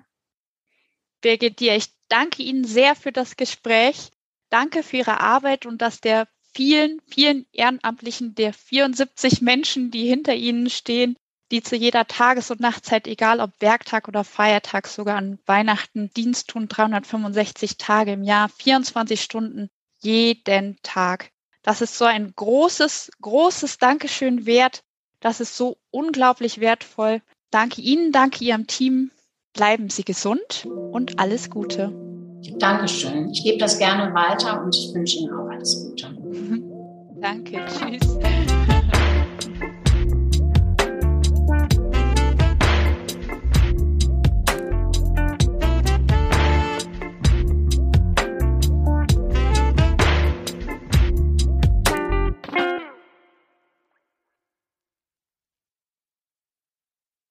Birgit Dir, ich danke Ihnen sehr für das Gespräch. Danke für Ihre Arbeit und dass der vielen, vielen Ehrenamtlichen, der 74 Menschen, die hinter Ihnen stehen, die zu jeder Tages- und Nachtzeit, egal ob Werktag oder Feiertag, sogar an Weihnachten Dienst tun, 365 Tage im Jahr, 24 Stunden jeden Tag. Das ist so ein großes, großes Dankeschön wert. Das ist so unglaublich wertvoll. Danke Ihnen, danke Ihrem Team. Bleiben Sie gesund und alles Gute. Dankeschön. Ich gebe das gerne weiter und ich wünsche Ihnen auch alles Gute. danke. Tschüss.